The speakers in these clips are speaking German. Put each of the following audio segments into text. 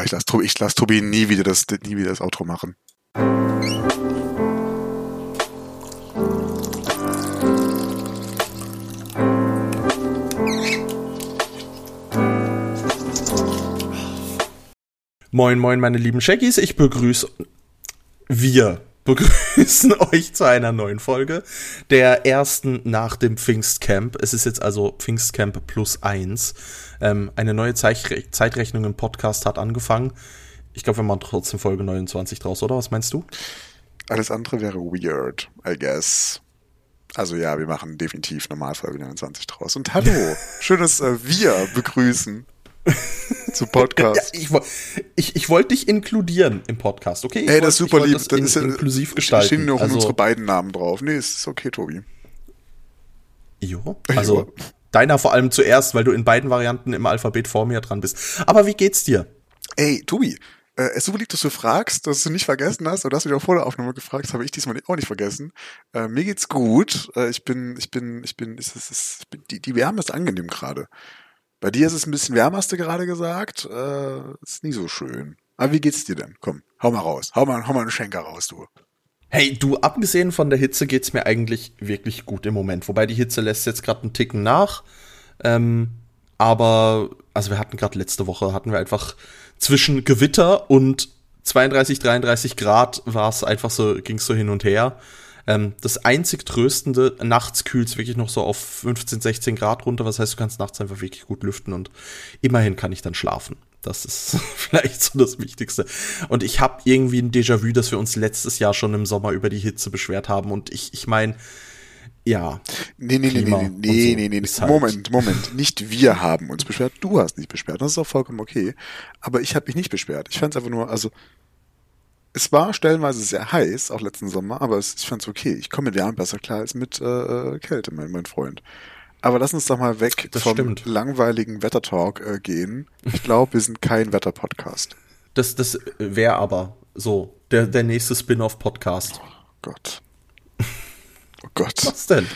Oh, ich lasse ich lass Tobi nie wieder das, nie wieder das Outro machen. Moin, moin, meine lieben Shaggies. Ich begrüße, wir begrüßen euch zu einer neuen Folge, der ersten nach dem Pfingstcamp. Es ist jetzt also Pfingstcamp plus eins. Ähm, eine neue Zeitre Zeitrechnung im Podcast hat angefangen. Ich glaube, wir machen trotzdem Folge 29 draus, oder? Was meinst du? Alles andere wäre weird, I guess. Also ja, wir machen definitiv Normalfolge 29 draus. Und hallo, schön, dass äh, wir begrüßen zu Podcast. Ja, ich, ich, ich wollte dich inkludieren im Podcast, okay? Ich Ey, das ist super lieb. Das, das ist in, inklusiv gestalten. Stehen noch also, unsere beiden Namen drauf. Nee, ist okay, Tobi. Jo, also jo. deiner vor allem zuerst, weil du in beiden Varianten im Alphabet vor mir dran bist. Aber wie geht's dir? Ey, Tobi, äh, es ist so lieb, dass du fragst, dass du nicht vergessen hast, oder hast du dich auch vor der Aufnahme gefragt, das habe ich diesmal auch nicht vergessen. Äh, mir geht's gut. Äh, ich bin, ich bin, ich bin, ist, ist, ist, die, die Wärme ist angenehm gerade. Bei dir ist es ein bisschen wärmer, hast du gerade gesagt. Äh, ist nie so schön. Aber wie geht's dir denn? Komm, hau mal raus. Hau mal, hau mal einen Schenker raus, du. Hey, du, abgesehen von der Hitze geht's mir eigentlich wirklich gut im Moment. Wobei die Hitze lässt jetzt gerade einen Ticken nach. Ähm, aber, also wir hatten gerade letzte Woche, hatten wir einfach zwischen Gewitter und 32, 33 Grad war es einfach so, ging's so hin und her. Ähm, das einzig Tröstende, nachts kühlt es wirklich noch so auf 15, 16 Grad runter. Was heißt, du kannst nachts einfach wirklich gut lüften und immerhin kann ich dann schlafen. Das ist vielleicht so das Wichtigste. Und ich habe irgendwie ein Déjà-vu, dass wir uns letztes Jahr schon im Sommer über die Hitze beschwert haben. Und ich, ich meine, ja. Nee, nee, nee, nee, nee, nee, nee, nee. Halt Moment, Moment. Nicht wir haben uns beschwert, du hast nicht beschwert. Das ist auch vollkommen okay. Aber ich habe mich nicht beschwert. Ich fand es einfach nur, also es war stellenweise sehr heiß, auch letzten Sommer, aber es, ich fand's okay. Ich komme mit Wärme besser klar als mit äh, Kälte, mein, mein Freund. Aber lass uns doch mal weg das vom stimmt. langweiligen Wettertalk äh, gehen. Ich glaube, wir sind kein Wetterpodcast. Das, das wäre aber so der, der nächste Spin-off-Podcast. Oh Gott. Oh Gott. Was denn?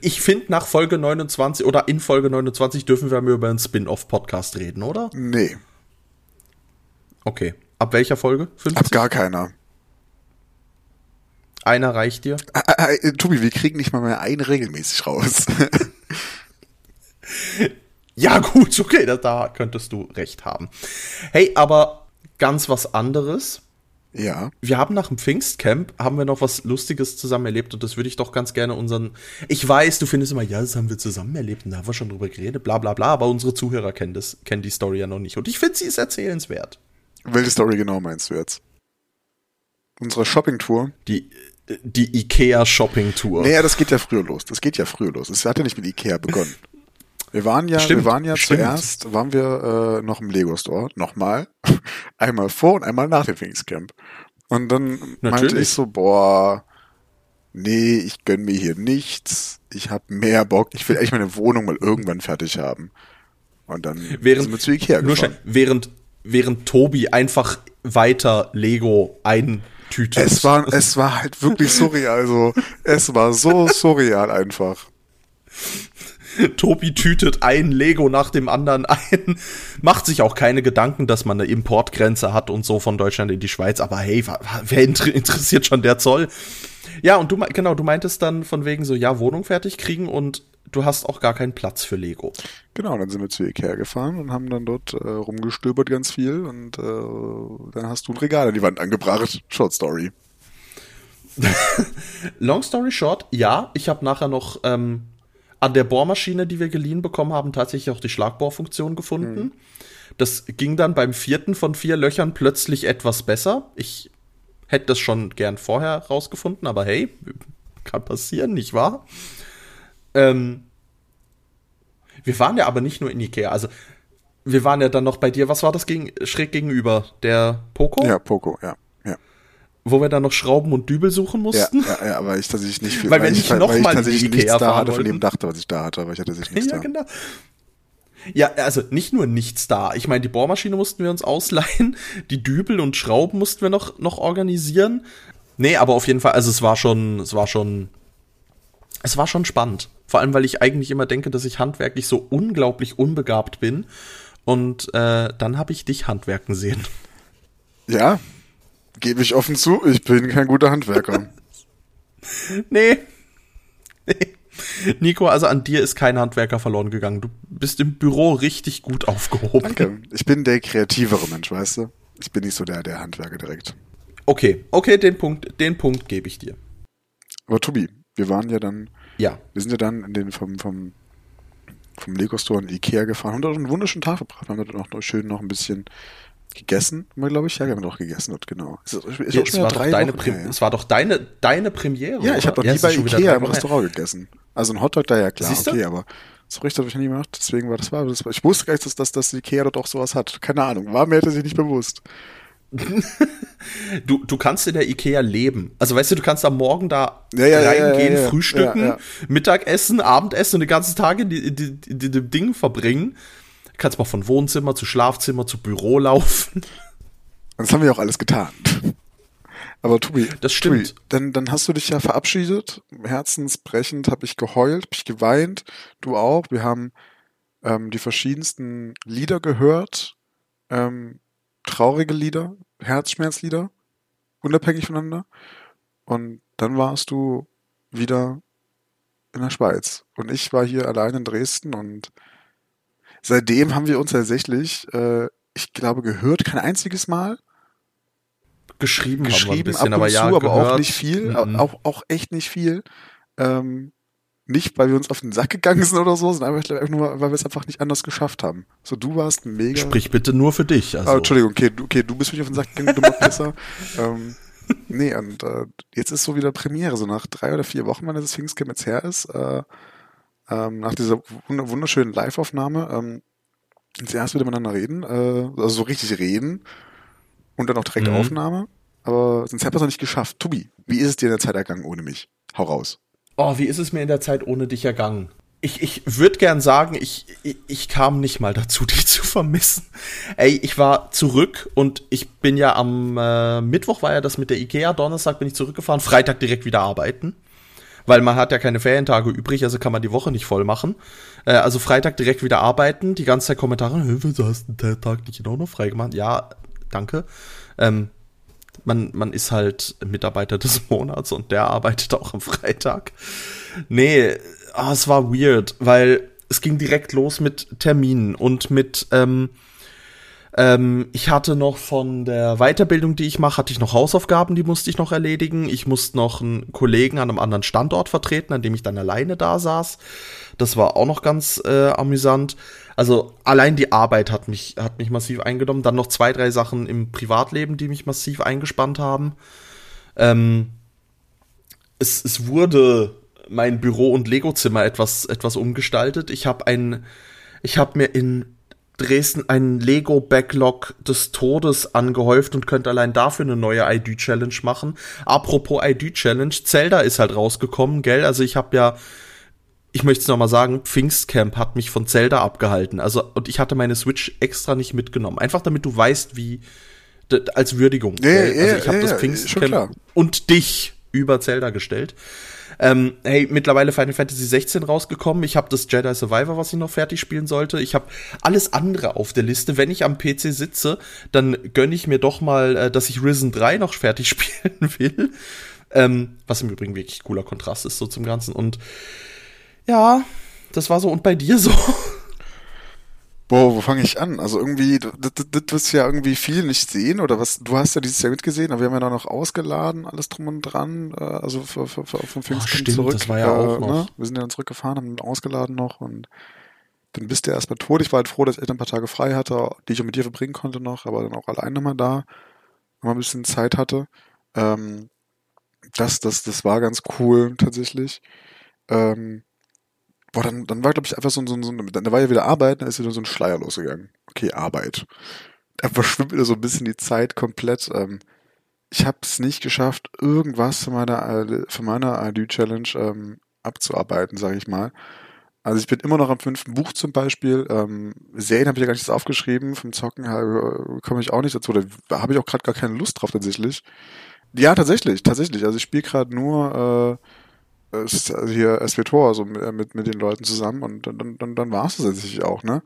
Ich finde, nach Folge 29 oder in Folge 29 dürfen wir mal über einen Spin-off-Podcast reden, oder? Nee. Okay. Ab welcher Folge? 50? Ab gar keiner. Einer reicht dir? Ah, Tobi, wir kriegen nicht mal mehr einen regelmäßig raus. ja, gut, okay, da, da könntest du recht haben. Hey, aber ganz was anderes. Ja. Wir haben nach dem Pfingstcamp haben wir noch was Lustiges zusammen erlebt und das würde ich doch ganz gerne unseren. Ich weiß, du findest immer, ja, das haben wir zusammen erlebt und da haben wir schon drüber geredet, bla bla bla, aber unsere Zuhörer kennen das, kennen die Story ja noch nicht. Und ich finde, sie ist erzählenswert. Welche Story genau meinst du jetzt? Unsere Shopping-Tour? Die, die Ikea-Shopping-Tour. Naja, das geht ja früher los. Das geht ja früher los. Es hat ja nicht mit Ikea begonnen. Wir waren ja, stimmt, wir waren ja stimmt. zuerst, waren wir äh, noch im Lego-Store. Nochmal. einmal vor und einmal nach dem Pfingstcamp. Und dann Natürlich. meinte ich so, boah, nee, ich gönn mir hier nichts. Ich habe mehr Bock. Ich will echt meine Wohnung mal irgendwann fertig haben. Und dann während, sind wir zu Ikea nur gefahren. Während während Tobi einfach weiter Lego eintütet. Es war, es war halt wirklich surreal. Also, es war so surreal einfach. Tobi tütet ein Lego nach dem anderen ein, macht sich auch keine Gedanken, dass man eine Importgrenze hat und so von Deutschland in die Schweiz. Aber hey, wer interessiert schon der Zoll? Ja, und du, genau, du meintest dann von wegen so, ja, Wohnung fertig kriegen und du hast auch gar keinen Platz für Lego. Genau, dann sind wir zu Ikea gefahren und haben dann dort äh, rumgestöbert ganz viel und äh, dann hast du ein Regal an die Wand angebracht. Short Story. Long story short, ja, ich habe nachher noch ähm, an der Bohrmaschine, die wir geliehen bekommen haben, tatsächlich auch die Schlagbohrfunktion gefunden. Mhm. Das ging dann beim vierten von vier Löchern plötzlich etwas besser. Ich hätte das schon gern vorher rausgefunden, aber hey, kann passieren, nicht wahr? Ähm, wir waren ja aber nicht nur in Ikea, also wir waren ja dann noch bei dir, was war das gegen, schräg gegenüber? Der Poco? Ja, Poco, ja. ja. Wo wir dann noch Schrauben und Dübel suchen mussten? Ja, ja, ja aber ich tatsächlich nicht viel, weil, weil, wenn ich, noch weil mal ich tatsächlich nichts da hatte, von dem dachte, was ich da hatte, aber ich hatte sich nichts ja, da. Genau. Ja, also nicht nur nichts da. Ich meine, die Bohrmaschine mussten wir uns ausleihen, die Dübel und Schrauben mussten wir noch, noch organisieren. Nee, aber auf jeden Fall, also es war schon, es war schon, es war schon spannend. Vor allem, weil ich eigentlich immer denke, dass ich handwerklich so unglaublich unbegabt bin. und äh, dann habe ich dich handwerken sehen. Ja, gebe ich offen zu, ich bin kein guter Handwerker. nee. nee. Nico, also an dir ist kein Handwerker verloren gegangen. Du bist im Büro richtig gut aufgehoben. Danke. Ich bin der kreativere Mensch, weißt du? Ich bin nicht so der, der Handwerker direkt. Okay, okay, den Punkt, den Punkt gebe ich dir. Aber Tobi, wir waren ja dann, Ja. wir sind ja dann in den vom, vom, vom Lego Store in Ikea gefahren und dort einen wunderschönen Tag verbracht. Wir haben dort noch schön noch ein bisschen gegessen, haben glaube ich. Ja, wir haben doch gegessen dort, genau. Ist, ist Ja, auch es, war doch deine Wochen Prim her, ja. es war doch deine, deine Premiere. Ja, ich habe oder? noch nie bei Ikea im her. Restaurant gegessen. Also ein Hotdog da ja klar, Siehst du? okay, aber so richtig habe ich noch nie gemacht. Deswegen war das war, das war ich wusste gar nicht, dass, dass, dass Ikea dort auch sowas hat. Keine Ahnung, war mir hätte sich nicht bewusst. Du, du kannst in der Ikea leben. Also weißt du, du kannst am Morgen da Ja, ja, reingehen, ja, frühstücken. Mittagessen, Abendessen und den ganzen Tag in, die, die, die- dem Ding verbringen. Kannst mal von Wohnzimmer zu Schlafzimmer zu Büro laufen. Das haben wir auch alles getan. Aber Tobi, Das stimmt. Tobi, dann, dann hast du dich ja verabschiedet. Herzensbrechend habe ich geheult, habe ich geweint. Du auch. Wir haben ähm, die verschiedensten Lieder gehört. Ähm, traurige Lieder, Herzschmerzlieder, unabhängig voneinander. Und dann warst du wieder in der Schweiz. Und ich war hier allein in Dresden und seitdem haben wir uns tatsächlich, äh, ich glaube, gehört, kein einziges Mal Geschrieben, haben wir ein geschrieben, bisschen, ab und aber zu, ja, aber gehört. auch nicht viel, Mhm. auch, auch echt nicht viel. Ähm, nicht, weil wir uns auf den Sack gegangen sind oder so, sondern einfach, nur, weil wir es einfach nicht anders geschafft haben. So, du warst mega. Sprich bitte nur für dich. Also. Ah, Entschuldigung, okay, du, okay, du bist mich auf den Sack gegangen, dummer Pisser. ähm, nee, und äh, jetzt ist so wieder Premiere, so nach drei oder vier Wochen, wenn das Pfingstcamp jetzt her ist, äh, ähm, nach dieser wund- wunderschönen Live-Aufnahme, ähm, jetzt erst wieder miteinander reden, äh, also so richtig reden und dann auch direkt Mhm. Aufnahme. Aber sonst hätten wir es noch nicht geschafft. Tobi, wie ist es dir in der Zeit ergangen ohne mich? Hau raus. Oh, wie ist es mir in der Zeit ohne dich ergangen? Ich, ich würde gern sagen, ich, ich, ich kam nicht mal dazu, dich zu vermissen. Ey, ich war zurück und ich bin ja am äh, Mittwoch war ja das mit der Ikea, Donnerstag bin ich zurückgefahren, Freitag direkt wieder arbeiten. Weil man hat ja keine Ferientage übrig, also kann man die Woche nicht voll machen. Äh, also Freitag direkt wieder arbeiten, die ganze Zeit Kommentare, "Hä, wieso hast du den Tag nicht auch noch frei gemacht? Ja, danke. Ähm, man, man ist halt Mitarbeiter des Monats und der arbeitet auch am Freitag. Nee, ah, es war weird, weil es ging direkt los mit Terminen und mit, ähm, ähm, ich hatte noch von der Weiterbildung, die ich mache, hatte ich noch Hausaufgaben, die musste ich noch erledigen. Ich musste noch einen Kollegen an einem anderen Standort vertreten, an dem ich dann alleine da saß. Das war auch noch ganz äh, amüsant. Also allein die Arbeit hat mich, hat mich massiv eingenommen. Dann noch zwei, drei Sachen im Privatleben, die mich massiv eingespannt haben. Ähm, es, es wurde mein Büro und Lego-Zimmer etwas, etwas umgestaltet. Ich habe ein, ich habe mir in Dresden einen Lego-Backlog des Todes angehäuft und könnte allein dafür eine neue ID-Challenge machen. Apropos ID-Challenge, Zelda ist halt rausgekommen, gell? Also ich habe ja, ich möchte es nochmal sagen, Pfingstcamp hat mich von Zelda abgehalten. Also, und ich hatte meine Switch extra nicht mitgenommen. Einfach damit du weißt, wie, als Würdigung. Ja, also ich habe ja, das Pfingstcamp und dich über Zelda gestellt. Ähm, hey, mittlerweile Final Fantasy 16 rausgekommen. Ich habe das Jedi Survivor, was ich noch fertig spielen sollte. Ich habe alles andere auf der Liste. Wenn ich am PC sitze, dann gönne ich mir doch mal, äh, dass ich Risen 3 noch fertig spielen will. Ähm, was im Übrigen wirklich cooler Kontrast ist so zum Ganzen. Und ja, das war so. Und bei dir so? Boah, wo fange ich an? Also irgendwie, das, wirst du ja irgendwie viel nicht sehen oder was? Du hast ja dieses Jahr mitgesehen, aber wir haben ja da noch ausgeladen, alles drum und dran, äh, also für, für, für, vom Pfingsten stimmt, zurück. das war ja auch äh, noch. Ne? Wir sind ja dann zurückgefahren, haben ausgeladen noch und dann bist du erstmal tot. Ich war halt froh, dass ich ein paar Tage frei hatte, die ich auch mit dir verbringen konnte noch, aber dann auch allein nochmal da, nochmal ein bisschen Zeit hatte. Ähm, das, das, das war ganz cool tatsächlich. Ähm, boah, dann, dann war, glaube ich, einfach so, ein- so, so ein- dann war ja wieder Arbeit, dann ist wieder so ein Schleier losgegangen. Okay, Arbeit. Da verschwimmt wieder so ein bisschen die Zeit komplett. Ähm, ich habe es nicht geschafft, irgendwas von meiner, äh, von meiner ID-Challenge ähm, abzuarbeiten, sage ich mal. Also ich bin immer noch am fünften Buch zum Beispiel. Ähm, Serien habe ich ja gar nicht so aufgeschrieben. Vom Zocken äh, komme ich auch nicht dazu. Da habe ich auch gerade gar keine Lust drauf tatsächlich. Ja, tatsächlich, tatsächlich. Also ich spiele gerade nur äh, ist also hier SWTOR, also mit, mit, mit den Leuten zusammen und dann, dann, dann, war es tatsächlich auch, ne?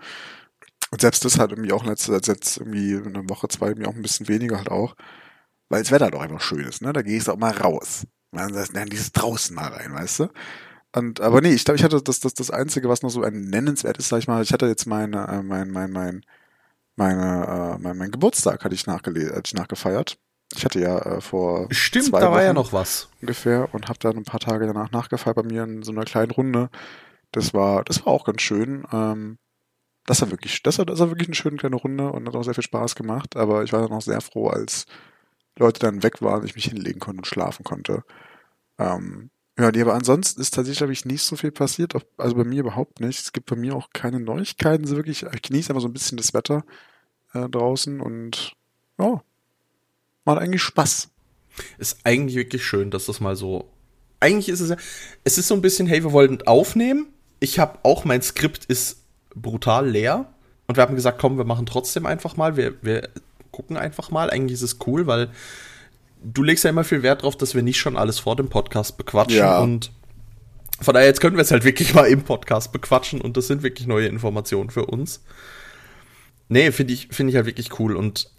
Und selbst das hat irgendwie auch letzte, jetzt irgendwie eine Woche, zwei, mir auch ein bisschen weniger halt auch, weil das Wetter auch einfach schön ist, ne? Da gehst du auch mal raus. Man sagt, nein, dieses draußen mal rein, weißt du? Und, aber nee, ich glaube, ich hatte das, das, das Einzige, was noch so ein nennenswert ist, sag ich mal, ich hatte jetzt meine, äh, mein, mein, mein, meine, äh, mein, mein Geburtstag hatte ich, hatte ich nachgefeiert. Ich hatte ja äh, vor Stimmt, zwei da war Wochen ja noch was. ungefähr und habe dann ein paar Tage danach nachgefeiert bei mir in so einer kleinen Runde. Das war, das war auch ganz schön. Ähm, das war wirklich, das war, das war wirklich eine schöne kleine Runde und hat auch sehr viel Spaß gemacht. Aber ich war dann auch sehr froh, als Leute dann weg waren, ich mich hinlegen konnte und schlafen konnte. Ähm, ja, nee, aber ansonsten ist tatsächlich, glaube ich, nicht so viel passiert. Also bei mir überhaupt nicht. Es gibt bei mir auch keine Neuigkeiten so wirklich. Ich genieße einfach so ein bisschen das Wetter äh, draußen und ja, macht eigentlich Spaß. Ist eigentlich wirklich schön, dass das mal so. Eigentlich ist es ja. Es ist so ein bisschen, hey, wir wollten aufnehmen. Ich habe auch, mein Skript ist brutal leer. Und wir haben gesagt, komm, wir machen trotzdem einfach mal. Wir, wir gucken einfach mal. Eigentlich ist es cool, weil du legst ja immer viel Wert drauf, dass wir nicht schon alles vor dem Podcast bequatschen. Ja. Und von daher, jetzt können wir es halt wirklich mal im Podcast bequatschen. Und das sind wirklich neue Informationen für uns. Nee, finde ich, finde ich halt wirklich cool. Und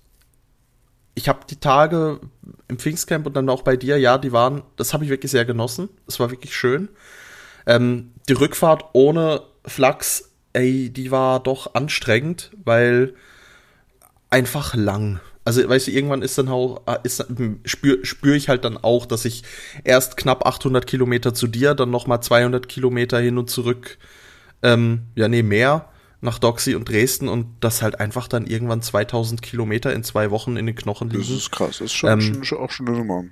ich habe die Tage im Pfingstcamp und dann auch bei dir, ja, die waren, das habe ich wirklich sehr genossen. Es war wirklich schön. Ähm, die Rückfahrt ohne Flachs, ey, die war doch anstrengend, weil einfach lang. Also, weißt du, irgendwann ist dann auch, ist, spür, spür ich halt dann auch, dass ich erst knapp 800 Kilometer zu dir, dann nochmal 200 Kilometer hin und zurück, ähm, ja, nee, mehr nach Doxy und Dresden und das halt einfach dann irgendwann 2000 Kilometer in zwei Wochen in den Knochen Das liegen. ist krass. Das ist schon, Ähm, schon, auch schon eine Nummer.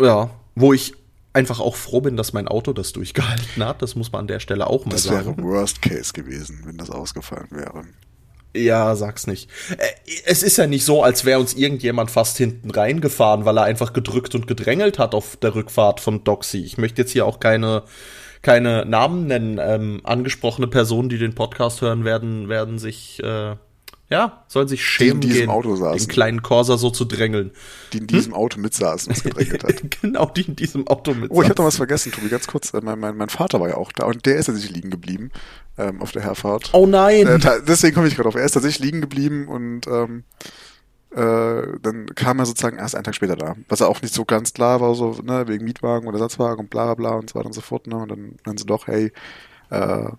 Ja, wo ich einfach auch froh bin, dass mein Auto das durchgehalten hat. Das muss man an der Stelle auch mal Das sagen. wäre Worst Case gewesen, wenn das ausgefallen wäre. Ja, sag's nicht. Äh, Es ist ja nicht so, als wäre uns irgendjemand fast hinten reingefahren, weil er einfach gedrückt und gedrängelt hat auf der Rückfahrt von Doxy. Ich möchte jetzt hier auch keine, keine Namen nennen. Ähm, angesprochene Personen, die den Podcast hören werden, werden sich, äh, ja, sollen sich schämen diesem gehen, Auto saßen. den kleinen Corsa so zu drängeln. Die in diesem Auto mitsaßen, was gedrängelt hat. genau, die in diesem Auto mit. Oh, ich habe noch was vergessen, Tobi, ganz kurz. Äh, Mein, mein, mein Vater war ja auch da und der ist tatsächlich liegen geblieben ähm, auf der Herfahrt. Oh nein! Äh, deswegen komme ich gerade auf. Er ist tatsächlich liegen geblieben und ähm, äh, dann kam er sozusagen erst einen Tag später da. Was auch nicht so ganz klar war, so, ne, wegen Mietwagen oder Ersatzwagen und bla bla bla und so weiter und so fort, ne? Und dann dann sie doch, hey, äh,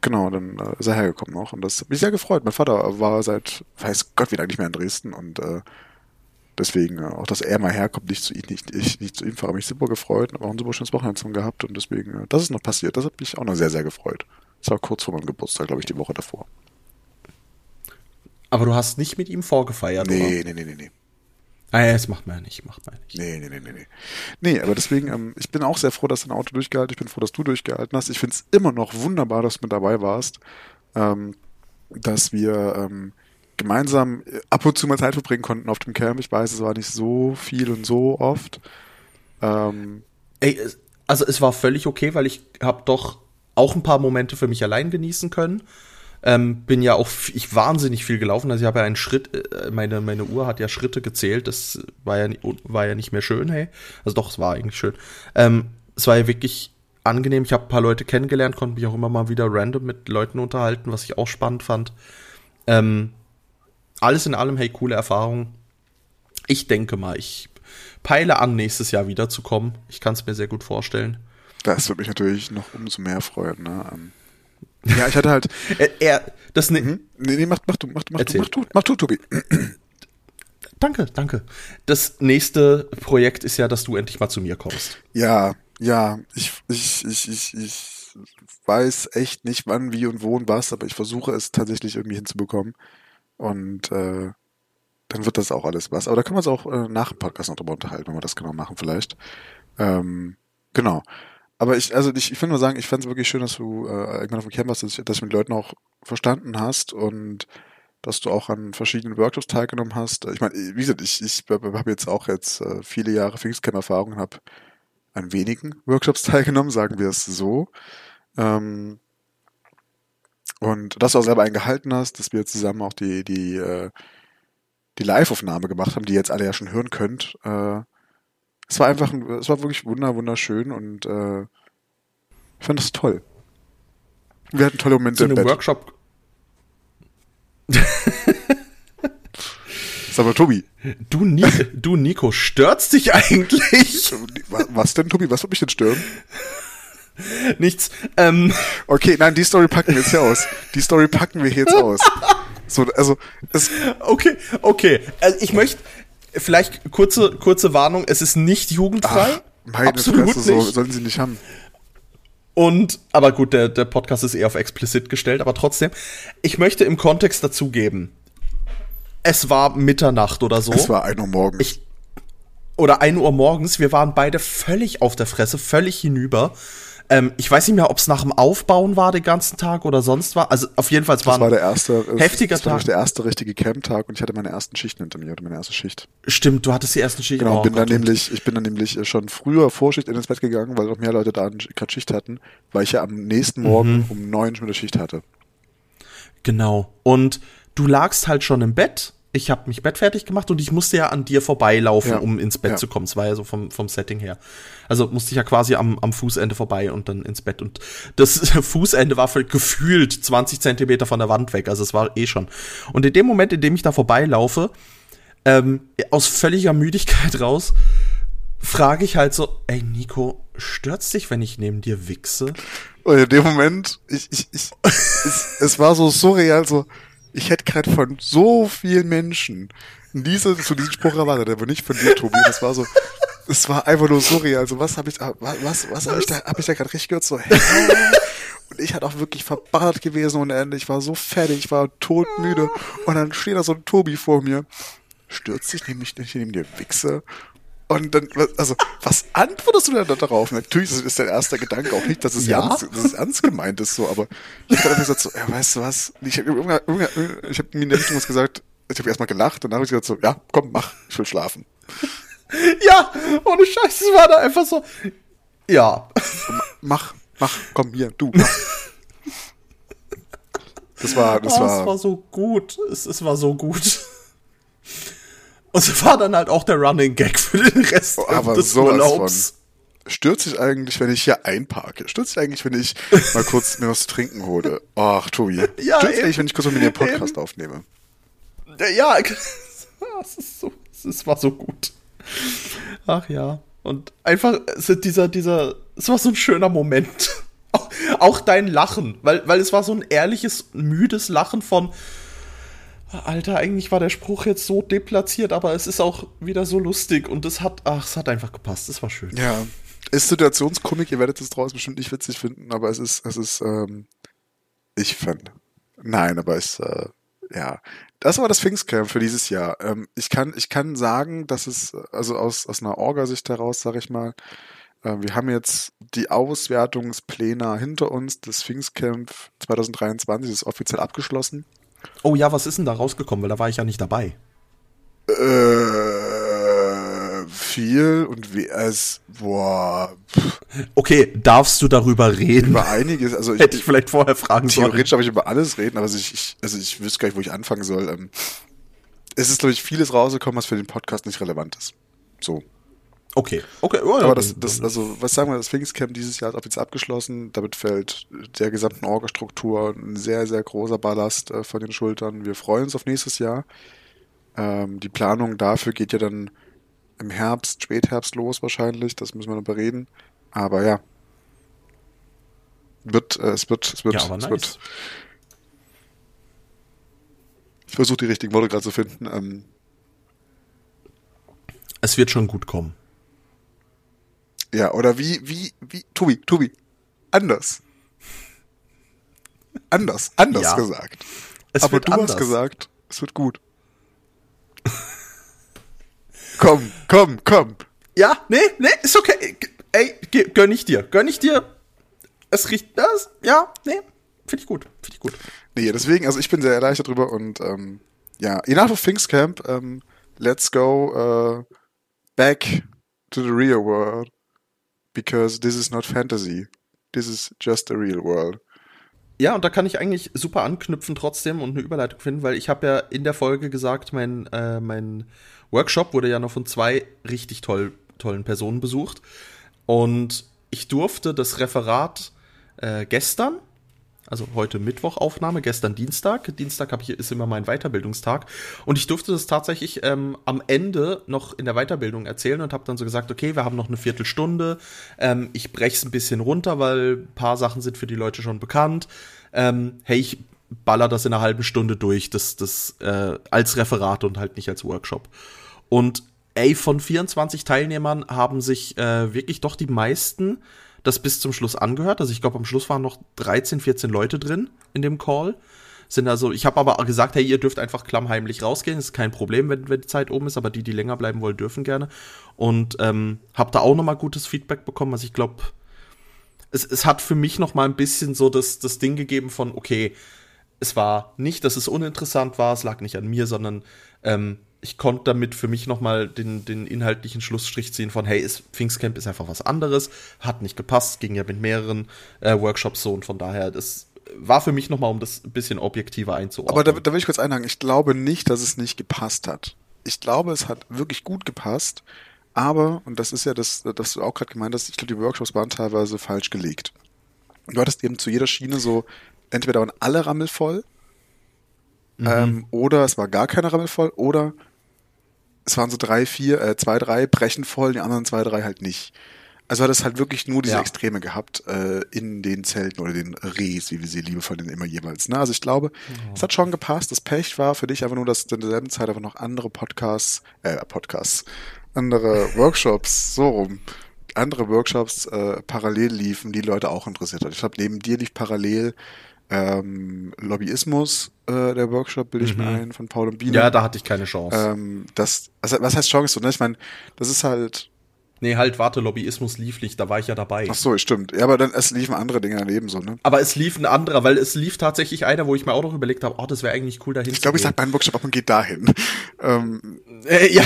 genau, dann äh, ist er hergekommen noch. Und das hat mich sehr gefreut. Mein Vater war seit, weiß Gott, wie lange nicht mehr in Dresden und äh, deswegen, äh, auch dass er mal herkommt, nicht zu ihm, nicht, ich nicht zu ihm fahre, mich super gefreut und auch ein super schönes Wochenende zusammen gehabt und deswegen, äh, das ist noch passiert. Das hat mich auch noch sehr, sehr gefreut. Das war kurz vor meinem Geburtstag, glaube ich, die Woche davor. Aber du hast nicht mit ihm vorgefeiert, oder? Nee, nee, nee, nee, nee. Ah, das macht man ja nicht, macht man ja nicht. Nee, nee, nee, nee, nee. Nee, aber deswegen, ähm, ich bin auch sehr froh, dass dein Auto durchgehalten Ich bin froh, dass du durchgehalten hast. Ich finde es immer noch wunderbar, dass du mit dabei warst. Ähm, dass wir ähm, gemeinsam äh, ab und zu mal Zeit verbringen konnten auf dem Camp. Ich weiß, es war nicht so viel und so oft. Ähm, Ey, also es war völlig okay, weil ich habe doch auch ein paar Momente für mich allein genießen können. Ähm, bin ja auch ich wahnsinnig viel gelaufen. Also ich habe ja einen Schritt, äh, meine, meine Uhr hat ja Schritte gezählt. Das war ja, war ja nicht mehr schön, hey. Also doch, es war eigentlich schön. Ähm, es war ja wirklich angenehm. Ich habe ein paar Leute kennengelernt, konnte mich auch immer mal wieder random mit Leuten unterhalten, was ich auch spannend fand. Ähm, alles in allem, hey, coole Erfahrung. Ich denke mal, ich peile an, nächstes Jahr wiederzukommen. Ich kann es mir sehr gut vorstellen. das würde mich natürlich noch umso mehr freuen. Ne? Ja, ich hatte halt. Er, er das ne, Hm? Nee, nee, mach, mach du, mach du, mach du, mach du, mach du, Tobi. Danke, danke. Das nächste Projekt ist ja, dass du endlich mal zu mir kommst. Ja, ja, ich, ich, ich, ich, ich weiß echt nicht wann, wie und wo und was, aber ich versuche es tatsächlich irgendwie hinzubekommen. Und äh, dann wird das auch alles was. Aber da können wir uns auch äh, nach dem Podcast noch drüber unterhalten, wenn wir das genau machen vielleicht. Ähm, genau. Aber ich, also ich, ich will nur sagen, ich fand es wirklich schön, dass du äh, irgendwann auf dem Camp warst, dass, dass du mit Leuten auch verstanden hast und dass du auch an verschiedenen Workshops teilgenommen hast. Ich meine, wie gesagt, ich, ich habe jetzt auch jetzt äh, viele Jahre Pfingstcamp-Erfahrung und habe an wenigen Workshops teilgenommen, sagen wir es so. Ähm, und dass du auch selber einen gehalten hast, dass wir zusammen auch die, die, äh, die Live-Aufnahme gemacht haben, die jetzt alle ja schon hören könnt. Äh, es war einfach, ein, es war wirklich wunder, wunderschön und äh, ich fand das toll. Wir hatten tolle Momente im Bett. Workshop, Sag mal, Tobi. Du, Ni du Nico, stört's dich eigentlich? Was denn, Tobi? Was wird mich denn stören? Nichts. Ähm. Okay, nein, die Story packen wir jetzt hier aus. Die Story packen wir hier jetzt aus. So, also, es Okay, okay. Also ich möchte vielleicht kurze, kurze Warnung, es ist nicht jugendfrei. ach, meine Absolut Fresse, so nicht. sollen sie nicht haben. Und, aber gut, der, der Podcast ist eher auf explicit gestellt, aber trotzdem, ich möchte im Kontext dazugeben. Es war Mitternacht oder so. Es war ein Uhr morgens. Ich- oder 1 Uhr morgens. Wir waren beide völlig auf der Fresse, völlig hinüber. Ähm, ich weiß nicht mehr, ob es nach dem Aufbauen war den ganzen Tag oder sonst war. Also auf jeden Fall, war war der erste, es- heftiger das war Tag. der erste richtige Camp-Tag und ich hatte meine ersten Schichten hinter mir, oder meine erste Schicht. Stimmt, du hattest die ersten Schichten. Genau, Oh bin dann Gott, und- nämlich, ich bin dann nämlich äh, schon früher Vorschicht ins Bett gegangen, weil noch mehr Leute da gerade Schicht hatten, weil ich ja am nächsten Morgen Mhm. um neun schon wieder Schicht hatte. Genau. Und du lagst halt schon im Bett. Ich habe mich bettfertig gemacht und ich musste ja an dir vorbeilaufen, Ja. um ins Bett Ja. zu kommen. Es war ja so vom, vom Setting her. Also musste ich ja quasi am, am Fußende vorbei und dann ins Bett. Und das Fußende war gefühlt 20 Zentimeter von der Wand weg. Also es war eh schon. Und in dem Moment, in dem ich da vorbeilaufe, ähm, aus völliger Müdigkeit raus, frage ich halt so, ey Nico, stört's dich, wenn ich neben dir wichse? Und in dem Moment, ich, ich, ich, es, es war so surreal, so, ich hätte gerade von so vielen Menschen diese, zu diesem Spruch erwartet, aber nicht von dir, Tobi. Das war so, es war einfach nur surreal. Also was habe ich, was, was, was habe ich da, habe ich da gerade richtig gehört? So, hä? Und ich halt auch wirklich verballert gewesen ohne Ende. Ich war so fertig, ich war todmüde. Und dann steht da so ein Tobi vor mir, stürzt sich nämlich nicht neben dir Wichse. Und dann, also, was antwortest du denn da darauf? Natürlich ist ist der erste Gedanke auch nicht, dass es, Ja? ernst, dass es ernst gemeint ist, so, aber ich habe einfach gesagt, so, ja, weißt du was? Ich habe hab mir in der Richtung was gesagt, ich habe erstmal gelacht und dann habe ich gesagt, so, ja, komm, mach, ich will schlafen. Ja, ohne Scheiß, es war da einfach so. Ja. Mach, mach, komm hier, du, mach. Das war, das oh, war, es war so gut. Es, es war so gut. Und es war dann halt auch der Running Gag für den Rest Oh, aber des Urlaubs. stört sich eigentlich, wenn ich hier einparke? Stört sich eigentlich, wenn ich mal kurz mir was zu trinken hole? Ach, Tobi. Ja, stört sich eben. eigentlich, wenn ich kurz mit dir Podcast aufnehme? Ja, es, ist so, es war so gut. Ach ja. Und einfach dieser, dieser, es war so ein schöner Moment. Auch, auch dein Lachen, weil, weil es war so ein ehrliches, müdes Lachen von, Alter, eigentlich war der Spruch jetzt so deplatziert, aber es ist auch wieder so lustig und es hat, ach, es hat einfach gepasst, es war schön. Ja. Ist Situationskomik, ihr werdet es draußen bestimmt nicht witzig finden, aber es ist, es ist, ähm, ich fand. Nein, aber es, äh, ja. Das war das Pfingstcamp für dieses Jahr. Ähm, ich kann, ich kann sagen, dass es, also aus, aus einer Orga-Sicht heraus, sag ich mal, äh, wir haben jetzt die Auswertungspläne hinter uns. Das Pfingstcamp 2023 ist offiziell abgeschlossen. Oh ja, was ist denn da rausgekommen? Weil da war ich ja nicht dabei. Äh, viel und wie es, boah, pff, Okay, darfst du darüber reden? über einiges, also ich, Hätte ich vielleicht vorher fragen sollen. Theoretisch darf ich über alles reden, aber ich, ich, also ich wüsste gar nicht, wo ich anfangen soll. Ähm, es ist, glaube ich, vieles rausgekommen, was für den Podcast nicht relevant ist. So. Okay, okay. Oh, Aber das, das, also, was sagen wir, das Pfingstcamp dieses Jahr ist offiziell abgeschlossen. Damit fällt der gesamten Orgestruktur ein sehr, sehr großer Ballast äh, von den Schultern. Wir freuen uns auf nächstes Jahr. Ähm, die Planung dafür geht ja dann im Herbst, Spätherbst los wahrscheinlich. Das müssen wir noch bereden. Aber ja. Wird, äh, es wird, es wird, ja, es nice. wird. Ich versuche die richtigen Worte gerade zu finden. Ähm, Es wird schon gut kommen. Ja, oder wie, wie, wie, Tobi, Tobi, anders. Anders, anders Ja. gesagt. Es Aber wird du anders. hast gesagt, es wird gut. komm, komm, komm. Ja, nee, nee, ist okay. Ey, gönn ich dir. Gönn ich dir. Es riecht das. Ja, nee, finde ich gut. Finde ich gut. Nee, deswegen, also ich bin sehr erleichtert drüber und ähm, ja, enough of Pfingstcamp. Ähm, let's go äh, back to the real world. Because this is not fantasy. This is just the real world. Ja, und da kann ich eigentlich super anknüpfen trotzdem und eine Überleitung finden, weil ich habe ja in der Folge gesagt, mein, äh, mein Workshop wurde ja noch von zwei richtig toll, tollen Personen besucht. Und ich durfte das Referat äh, gestern also heute Mittwochaufnahme, gestern Dienstag. Dienstag hab ich, ist immer mein Weiterbildungstag. Und ich durfte das tatsächlich ähm, am Ende noch in der Weiterbildung erzählen und habe dann so gesagt, okay, wir haben noch eine Viertelstunde. Ähm, ich breche es ein bisschen runter, weil paar Sachen sind für die Leute schon bekannt. Ähm, hey, ich baller das in einer halben Stunde durch, das, das äh, als Referat und halt nicht als Workshop. Und ey, von 24 Teilnehmern haben sich äh, wirklich doch die meisten das bis zum Schluss angehört. Also ich glaube, am Schluss waren noch 13, 14 Leute drin in dem Call. Sind also, ich habe aber gesagt, hey, ihr dürft einfach klammheimlich rausgehen, ist kein Problem, wenn, wenn die Zeit oben ist, aber die, die länger bleiben wollen, dürfen gerne. Und ähm, habe da auch nochmal gutes Feedback bekommen. Also ich glaube, es, es hat für mich nochmal ein bisschen so das, das Ding gegeben von, okay, es war nicht, dass es uninteressant war, es lag nicht an mir, sondern ähm, ich konnte damit für mich nochmal den, den inhaltlichen Schlussstrich ziehen von, hey, ist, Pfingstcamp ist einfach was anderes, hat nicht gepasst, ging ja mit mehreren äh, Workshops so und von daher, das war für mich nochmal, um das ein bisschen objektiver einzuordnen. Aber da, da will ich kurz einhaken, ich glaube nicht, dass es nicht gepasst hat. Ich glaube, es hat wirklich gut gepasst, aber, und das ist ja das, das du auch gerade gemeint hast, ich glaube, die Workshops waren teilweise falsch gelegt. Du hattest eben zu jeder Schiene so, entweder waren alle rammelvoll, mhm. ähm, oder es war gar keine rammelvoll, oder es waren so drei, vier, äh, zwei, drei brechen voll, die anderen zwei, drei halt nicht. Also hat es halt wirklich nur diese ja. Extreme gehabt äh, in den Zelten oder den Rehs, wie wir sie liebevoll nennen, immer jeweils. Ne? Also ich glaube, oh. es hat schon gepasst. Das Pech war für dich einfach nur, dass in derselben Zeit einfach noch andere Podcasts, äh, Podcasts, andere Workshops, so rum, andere Workshops äh, parallel liefen, die Leute auch interessiert hat. Ich glaube, neben dir lief parallel ähm, Lobbyismus, äh, der Workshop, bilde ich mhm. mir ein, von Paul und Biene. Ja, da hatte ich keine Chance. Ähm, das, also, was heißt Chance? Ne? Ich meine, das ist halt. Nee, halt, warte, Lobbyismus lief nicht, da war ich ja dabei. Ach so, stimmt. Ja, aber dann, es liefen andere Dinge daneben so, ne? Aber es lief ein anderer, weil es lief tatsächlich einer, wo ich mir auch noch überlegt habe, oh, das wäre eigentlich cool dahin Ich glaube, ich sag beim Workshop und geht dahin. ähm. Äh, ja,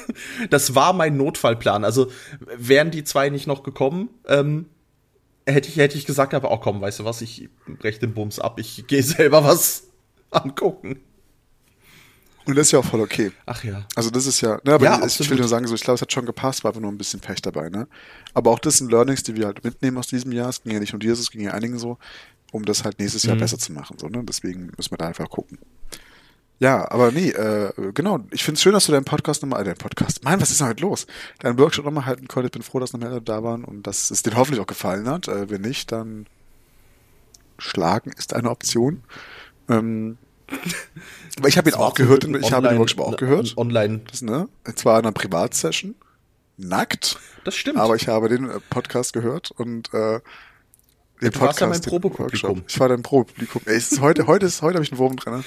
das war mein Notfallplan. Also, wären die zwei nicht noch gekommen, ähm, hätte ich, hätte ich gesagt, aber auch komm, weißt du was, ich breche den Bums ab, ich gehe selber was angucken. Und das ist ja auch voll okay. Ach ja. Also das ist ja, ne, aber ja, ich, ich will nur sagen, so, ich glaube, es hat schon gepasst, war einfach nur ein bisschen Pech dabei, ne? Aber auch das sind Learnings, die wir halt mitnehmen aus diesem Jahr. Es ging ja nicht nur dir, es ging ja einigen so, um das halt nächstes Jahr mhm. besser zu machen, so, ne? Deswegen müssen wir da einfach gucken. Ja, aber nee, äh, genau. Ich finde es schön, dass du deinen Podcast nochmal, äh, deinen Podcast, Mann, was ist denn heute los? Deinen Workshop nochmal halten konntest. Ich bin froh, dass noch mehr da waren und dass es dir hoffentlich auch gefallen hat. Äh, wenn nicht, dann schlagen ist eine Option. Ähm, aber ich habe ihn auch gehört, ich online, habe den Workshop auch gehört. Online. Das, ne? Zwar in einer Privatsession. Nackt. Das stimmt. Aber ich habe den äh, Podcast gehört und äh, den du Podcast, warst ja mein Probepublikum. Ich war dein Probepublikum. Ey, ist heute, heute ist, heute habe ich einen Wurm drin. Ne?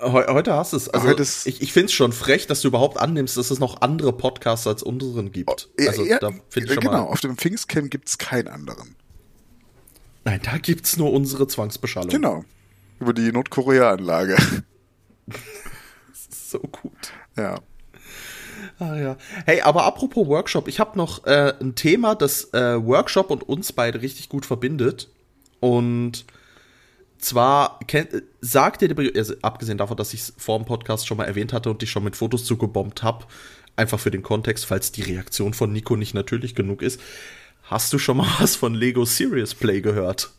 Heute hast du es. Also ich, ich finde es schon frech, dass du überhaupt annimmst, dass es noch andere Podcasts als unseren gibt. Oh, also ja, da finde ich schon Genau, mal auf dem Pfingstcamp gibt es keinen anderen. Nein, da gibt es nur unsere Zwangsbeschallung. Genau. Über die Nordkorea-Anlage. so gut. Ja. Ah, ja. Hey, aber apropos Workshop, ich habe noch äh, ein Thema, das äh, Workshop und uns beide richtig gut verbindet. Und zwar kennt, sagt dir, also abgesehen davon, dass ich es vor dem Podcast schon mal erwähnt hatte und dich schon mit Fotos zugebombt habe, einfach für den Kontext, falls die Reaktion von Nico nicht natürlich genug ist, hast du schon mal was von Lego Serious Play gehört?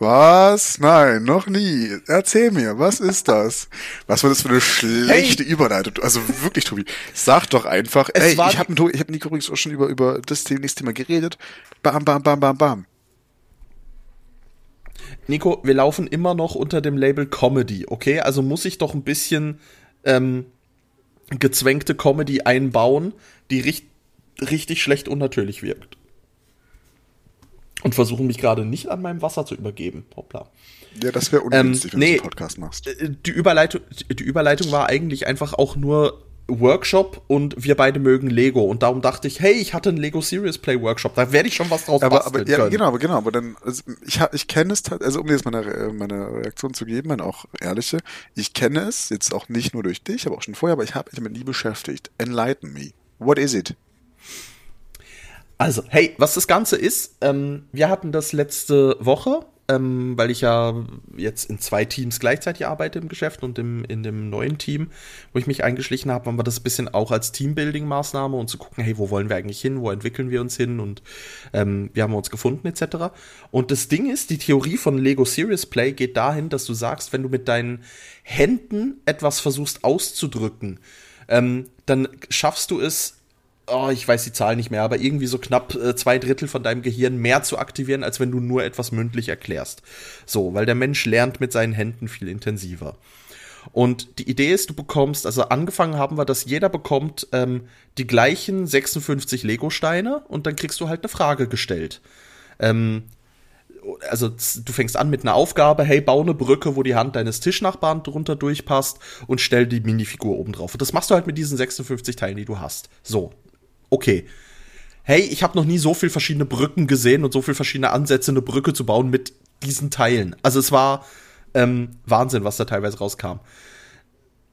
Was? Nein, noch nie. Erzähl mir, was ist das? Was war das für eine schlechte hey. Überleitung? Also wirklich, Tobi, sag doch einfach, es ey, ich habe ich hab Nico übrigens auch schon über, über das nächste Thema geredet. Bam, bam, bam, bam, bam. Nico, wir laufen immer noch unter dem Label Comedy, okay? Also muss ich doch ein bisschen ähm, gezwängte Comedy einbauen, die richtig, richtig schlecht unnatürlich wirkt. Und versuchen mich gerade nicht an meinem Wasser zu übergeben. Hoppla. Ja, das wäre ungünstig, ähm, wenn nee, du einen Podcast machst. Äh, die Überleitung, die Überleitung war eigentlich einfach auch nur Workshop und wir beide mögen Lego und darum dachte ich, hey, ich hatte einen Lego Serious Play Workshop, da werde ich schon was draus aber, aber ja, können. Genau, aber genau, aber dann also ich ich kenne es also um dir jetzt meine meine Reaktion zu geben, meine auch ehrliche, ich kenne es jetzt auch nicht nur durch dich, aber auch schon vorher, aber ich habe mich damit nie beschäftigt. Enlighten me. What is it? Also, hey, was das Ganze ist, ähm, wir hatten das letzte Woche ähm, weil ich ja jetzt in zwei Teams gleichzeitig arbeite im Geschäft und im, in dem neuen Team, wo ich mich eingeschlichen habe, haben wir das ein bisschen auch als Teambuilding-Maßnahme und zu gucken, hey, wo wollen wir eigentlich hin, wo entwickeln wir uns hin und ähm, wie haben wir uns gefunden etc. Und das Ding ist, die Theorie von Lego Serious Play geht dahin, dass du sagst, wenn du mit deinen Händen etwas versuchst auszudrücken, ähm, dann schaffst du es, oh, ich weiß die Zahl nicht mehr, aber irgendwie so knapp äh, zwei Drittel von deinem Gehirn mehr zu aktivieren, als wenn du nur etwas mündlich erklärst. So, weil der Mensch lernt mit seinen Händen viel intensiver. Und die Idee ist, du bekommst, also angefangen haben wir, dass jeder bekommt ähm, die gleichen 56 Lego-Steine und dann kriegst du halt eine Frage gestellt. Ähm, also du fängst an mit einer Aufgabe, hey, bau eine Brücke, wo die Hand deines Tischnachbarn drunter durchpasst und stell die Minifigur oben drauf. Und das machst du halt mit diesen 56 Teilen, die du hast. So, okay. Hey, ich habe noch nie so viel verschiedene Brücken gesehen und so viel verschiedene Ansätze, eine Brücke zu bauen mit diesen Teilen. Also es war ähm, Wahnsinn, was da teilweise rauskam.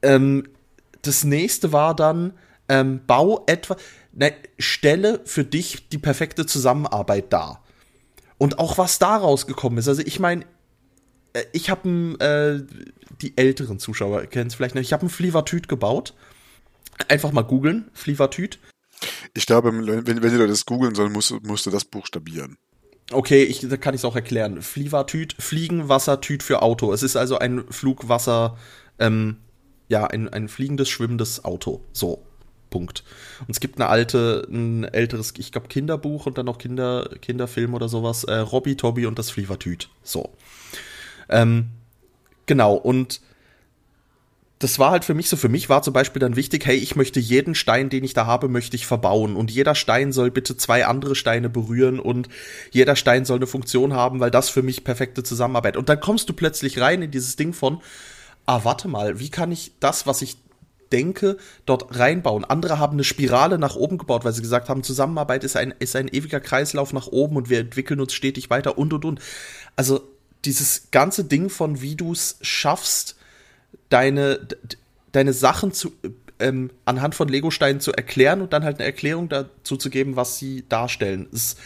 Ähm, das nächste war dann, ähm, bau etwa, ne, stelle für dich die perfekte Zusammenarbeit dar. Und auch was da rausgekommen ist. Also ich meine, äh, ich habe äh, die älteren Zuschauer kennen es vielleicht nicht. Ich habe ein Flivertüt gebaut. Einfach mal googeln, Flivertüt. Ich glaube, wenn, wenn du das googeln soll, musst, musst du das buchstabieren. Okay, ich, da kann ich es auch erklären. Flivertüt, Fliegenwassertüt für Auto. Es ist also ein Flugwasser, ähm, ja, ein, ein fliegendes, schwimmendes Auto. So, Punkt. Und es gibt eine alte, ein älteres, ich glaube, Kinderbuch und dann noch Kinder, Kinderfilm oder sowas. Äh, Robby, Tobby und das Flievertüt. So. Ähm, genau, und das war halt für mich so, für mich war zum Beispiel dann wichtig, hey, ich möchte jeden Stein, den ich da habe, möchte ich verbauen. Und jeder Stein soll bitte zwei andere Steine berühren und jeder Stein soll eine Funktion haben, weil das für mich perfekte Zusammenarbeit. Und dann kommst du plötzlich rein in dieses Ding von, ah, warte mal, wie kann ich das, was ich denke, dort reinbauen. Andere haben eine Spirale nach oben gebaut, weil sie gesagt haben, Zusammenarbeit ist ein, ist ein ewiger Kreislauf nach oben und wir entwickeln uns stetig weiter und und und. Also dieses ganze Ding von, wie du es schaffst, deine, deine Sachen zu, ähm, anhand von Legosteinen zu erklären und dann halt eine Erklärung dazu zu geben, was sie darstellen. Es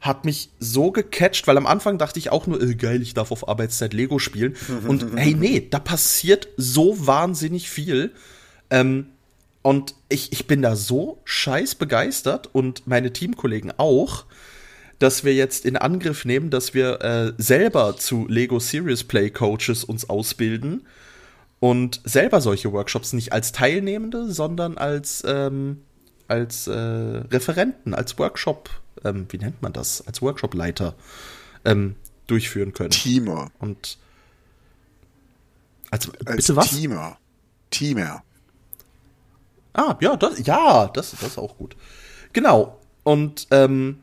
hat mich so gecatcht, weil am Anfang dachte ich auch nur, äh, geil, ich darf auf Arbeitszeit Lego spielen. und hey, nee, da passiert so wahnsinnig viel. Ähm, und ich, ich bin da so scheiß begeistert und meine Teamkollegen auch, dass wir jetzt in Angriff nehmen, dass wir äh, selber zu Lego Serious Play Coaches uns ausbilden und selber solche Workshops nicht als Teilnehmende, sondern als, ähm, als äh, Referenten, als Workshop, ähm, wie nennt man das, als Workshopleiter ähm, durchführen können. Teamer. Und als, als bitte was? Teamer. Teamer. Ah, ja, das, ja, das, das ist auch gut. Genau. Und ähm,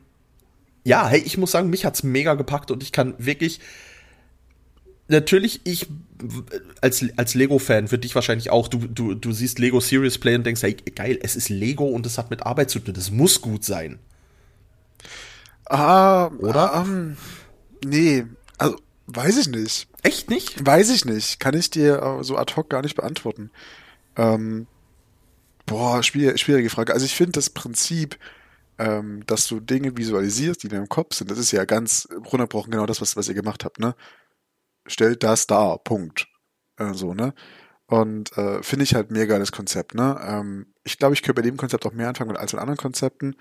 ja, hey, ich muss sagen, mich hat's mega gepackt und ich kann wirklich. Natürlich, ich als, als Lego-Fan, für dich wahrscheinlich auch, du, du, du siehst Lego Serious Play und denkst, hey, geil, es ist Lego und es hat mit Arbeit zu tun, das muss gut sein. Ah, oder? Um, ähm, nee, also weiß ich nicht. Echt nicht? Weiß ich nicht. Kann ich dir so ad hoc gar nicht beantworten. Ähm, Boah, schwierige Frage. Also ich finde das Prinzip, ähm, dass du Dinge visualisierst, die in deinem Kopf sind, das ist ja ganz runterbrochen genau das, was, was ihr gemacht habt, ne? Stellt das dar, Punkt. Äh, so, ne? Und äh, finde ich halt mega geiles Konzept, ne? Ähm, ich glaube, ich könnte bei dem Konzept auch mehr anfangen als mit anderen Konzepten.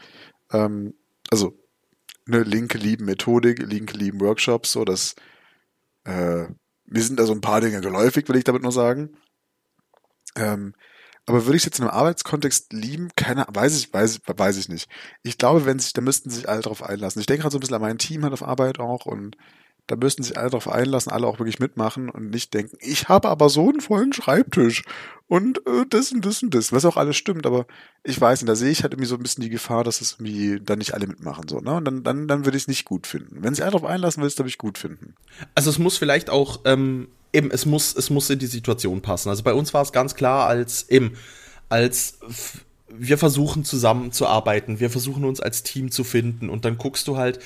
Ähm, also, ne, linke lieben Methodik, linke lieben Workshops, so dass äh, mir sind da so ein paar Dinge geläufig, will ich damit nur sagen. Ähm, aber würde ich es jetzt in einem Arbeitskontext lieben? Keine, weiß ich, weiß, weiß ich nicht. Ich glaube, wenn sich, da müssten sich alle drauf einlassen. Ich denke gerade so ein bisschen an mein Team halt auf Arbeit auch und da müssten sich alle drauf einlassen, alle auch wirklich mitmachen und nicht denken, ich habe aber so einen vollen Schreibtisch und äh, das und das und das, was auch alles stimmt, aber ich weiß nicht, da sehe ich halt irgendwie so ein bisschen die Gefahr, dass es irgendwie dann nicht alle mitmachen, so, ne? Und dann, dann, dann würde ich es nicht gut finden. Wenn sich alle drauf einlassen, würde ich es, glaube ich, gut finden. Also es muss vielleicht auch ähm, eben, es muss, es muss in die Situation passen. Also bei uns war es ganz klar als eben, als wir versuchen zusammenzuarbeiten, wir versuchen uns als Team zu finden und dann guckst du halt,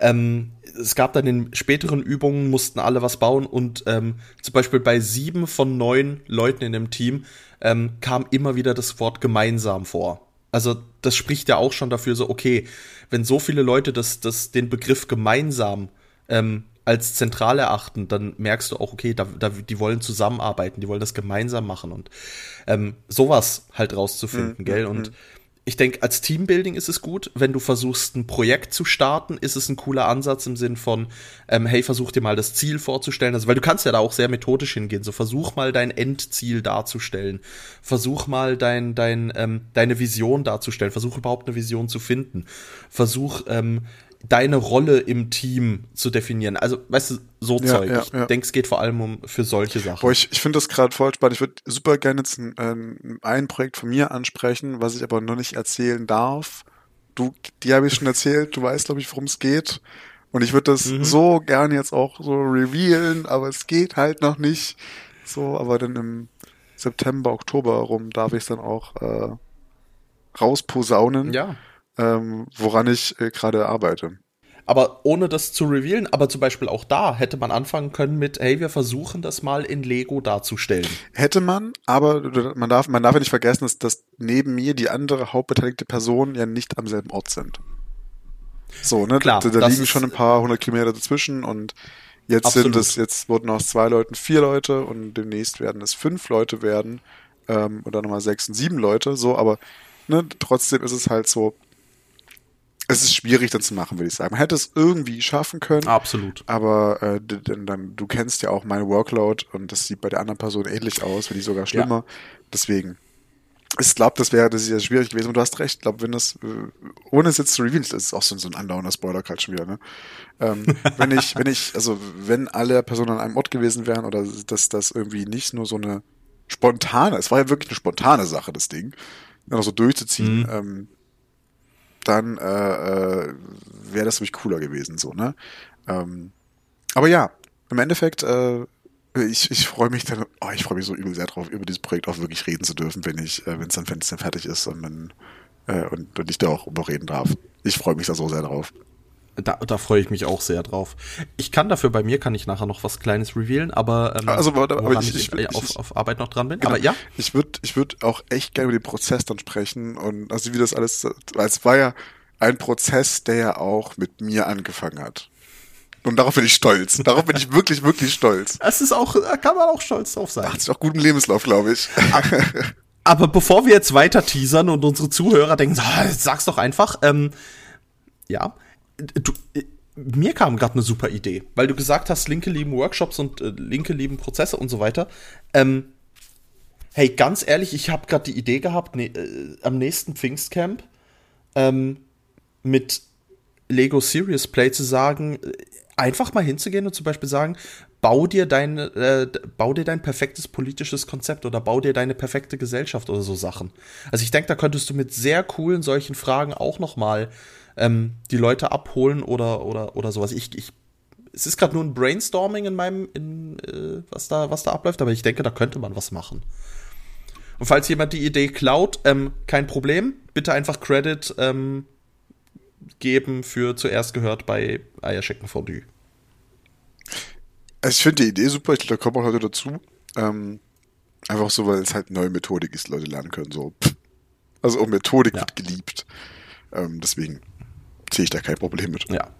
ähm, es gab dann in späteren Übungen, mussten alle was bauen und ähm, zum Beispiel bei sieben von neun Leuten in dem Team ähm, kam immer wieder das Wort gemeinsam vor. Also das spricht ja auch schon dafür so, okay, wenn so viele Leute das, das, den Begriff gemeinsam ähm, als zentral erachten, dann merkst du auch, okay, da, da, die wollen zusammenarbeiten, die wollen das gemeinsam machen und ähm, sowas halt rauszufinden, mhm. gell? Und mhm ich denke, als Teambuilding ist es gut. Wenn du versuchst, ein Projekt zu starten, ist es ein cooler Ansatz im Sinn von, ähm, hey, versuch dir mal das Ziel vorzustellen. Also, weil du kannst ja da auch sehr methodisch hingehen. So, versuch mal dein Endziel darzustellen. Versuch mal dein, dein, ähm, deine Vision darzustellen. Versuch überhaupt eine Vision zu finden. Versuch, ähm, deine Rolle im Team zu definieren. Also, weißt du, so ja, Zeug. Ja, ich ja. denke, es geht vor allem um für solche Sachen. Boah, ich, ich finde das gerade voll spannend. Ich würde super gerne jetzt ein, ein, ein Projekt von mir ansprechen, was ich aber noch nicht erzählen darf. Du, die habe ich schon erzählt, du weißt, glaube ich, worum es geht. Und ich würde das mhm. so gerne jetzt auch so revealen, aber es geht halt noch nicht. So, aber dann im September, Oktober rum darf ich es dann auch äh, rausposaunen. Ja ähm, woran ich äh, gerade arbeite. Aber ohne das zu revealen, aber zum Beispiel auch da hätte man anfangen können mit, hey, wir versuchen das mal in Lego darzustellen. Hätte man, aber man darf, man darf ja nicht vergessen, dass, dass neben mir die andere hauptbeteiligte Person ja nicht am selben Ort sind. So, ne? Klar, da, da liegen schon ein paar hundert Kilometer dazwischen und jetzt absolut. sind es, jetzt wurden aus zwei Leuten vier Leute und demnächst werden es fünf Leute werden ähm, dann nochmal sechs und sieben Leute, so, aber ne, trotzdem ist es halt so, es ist schwierig dann zu machen, würde ich sagen. Man hätte es irgendwie schaffen können. Absolut. Aber äh, dann, dann, du kennst ja auch mein Workload und das sieht bei der anderen Person ähnlich aus, wenn nicht sogar schlimmer. Ja. Deswegen. Ich glaube, das wäre das ist ja schwierig gewesen. Und du hast recht, ich glaube, wenn das, äh, ohne es jetzt zu revealen, das ist auch so, so ein andauernder Spoiler gerade schon wieder, ne? Ähm, wenn ich, wenn ich, also wenn alle Personen an einem Ort gewesen wären oder dass das irgendwie nicht nur so eine spontane, es war ja wirklich eine spontane Sache, das Ding, noch so durchzuziehen, mhm. ähm, dann äh, äh, wäre das nämlich cooler gewesen, so, ne? Ähm, aber ja, im Endeffekt, äh, ich, ich freue mich dann, oh, ich freue mich so übel sehr drauf, über dieses Projekt auch wirklich reden zu dürfen, wenn ich, äh, wenn es dann, fertig ist und dann äh, und, und ich da auch überreden darf. Ich freue mich da so sehr drauf. Da, da freue ich mich auch sehr drauf. Ich kann dafür, bei mir kann ich nachher noch was Kleines revealen, aber, ähm, also, aber, aber ich, ich, ich, auf, auf Arbeit noch dran bin. Genau. Aber ja. Ich würde ich würd auch echt gerne über den Prozess dann sprechen und also wie das alles, weil es war ja ein Prozess, der ja auch mit mir angefangen hat. Und darauf bin ich stolz. Darauf bin ich wirklich, wirklich stolz. Es ist auch, da kann man auch stolz drauf sein. Macht sich auch guten Lebenslauf, glaube ich. Aber, aber, bevor wir jetzt weiter teasern und unsere Zuhörer denken, sag's doch einfach, ähm, ja, du, äh, mir kam gerade eine super Idee, weil du gesagt hast, Linke lieben Workshops und äh, Linke lieben Prozesse und so weiter. Ähm, hey, ganz ehrlich, ich habe gerade die Idee gehabt, ne, äh, am nächsten Pfingstcamp ähm, mit Lego Serious Play zu sagen, äh, einfach mal hinzugehen und zum Beispiel sagen, bau dir dein, äh, bau dir dein perfektes politisches Konzept oder bau dir deine perfekte Gesellschaft oder so Sachen. Also ich denke, da könntest du mit sehr coolen solchen Fragen auch noch mal ähm, die Leute abholen oder, oder, oder sowas. Ich, ich, es ist gerade nur ein Brainstorming in meinem, in, äh, was, da, was da abläuft, aber ich denke, da könnte man was machen. Und falls jemand die Idee klaut, ähm, kein Problem. Bitte einfach Credit ähm, geben für zuerst gehört bei Eierschecken Fondue. Also ich finde die Idee super, ich glaube, da kommt man heute dazu. Ähm, einfach so, weil es halt neue Methodik ist, Leute lernen können. So. Also auch Methodik ja. wird geliebt. Ähm, deswegen sehe ich da kein Problem mit. Ja.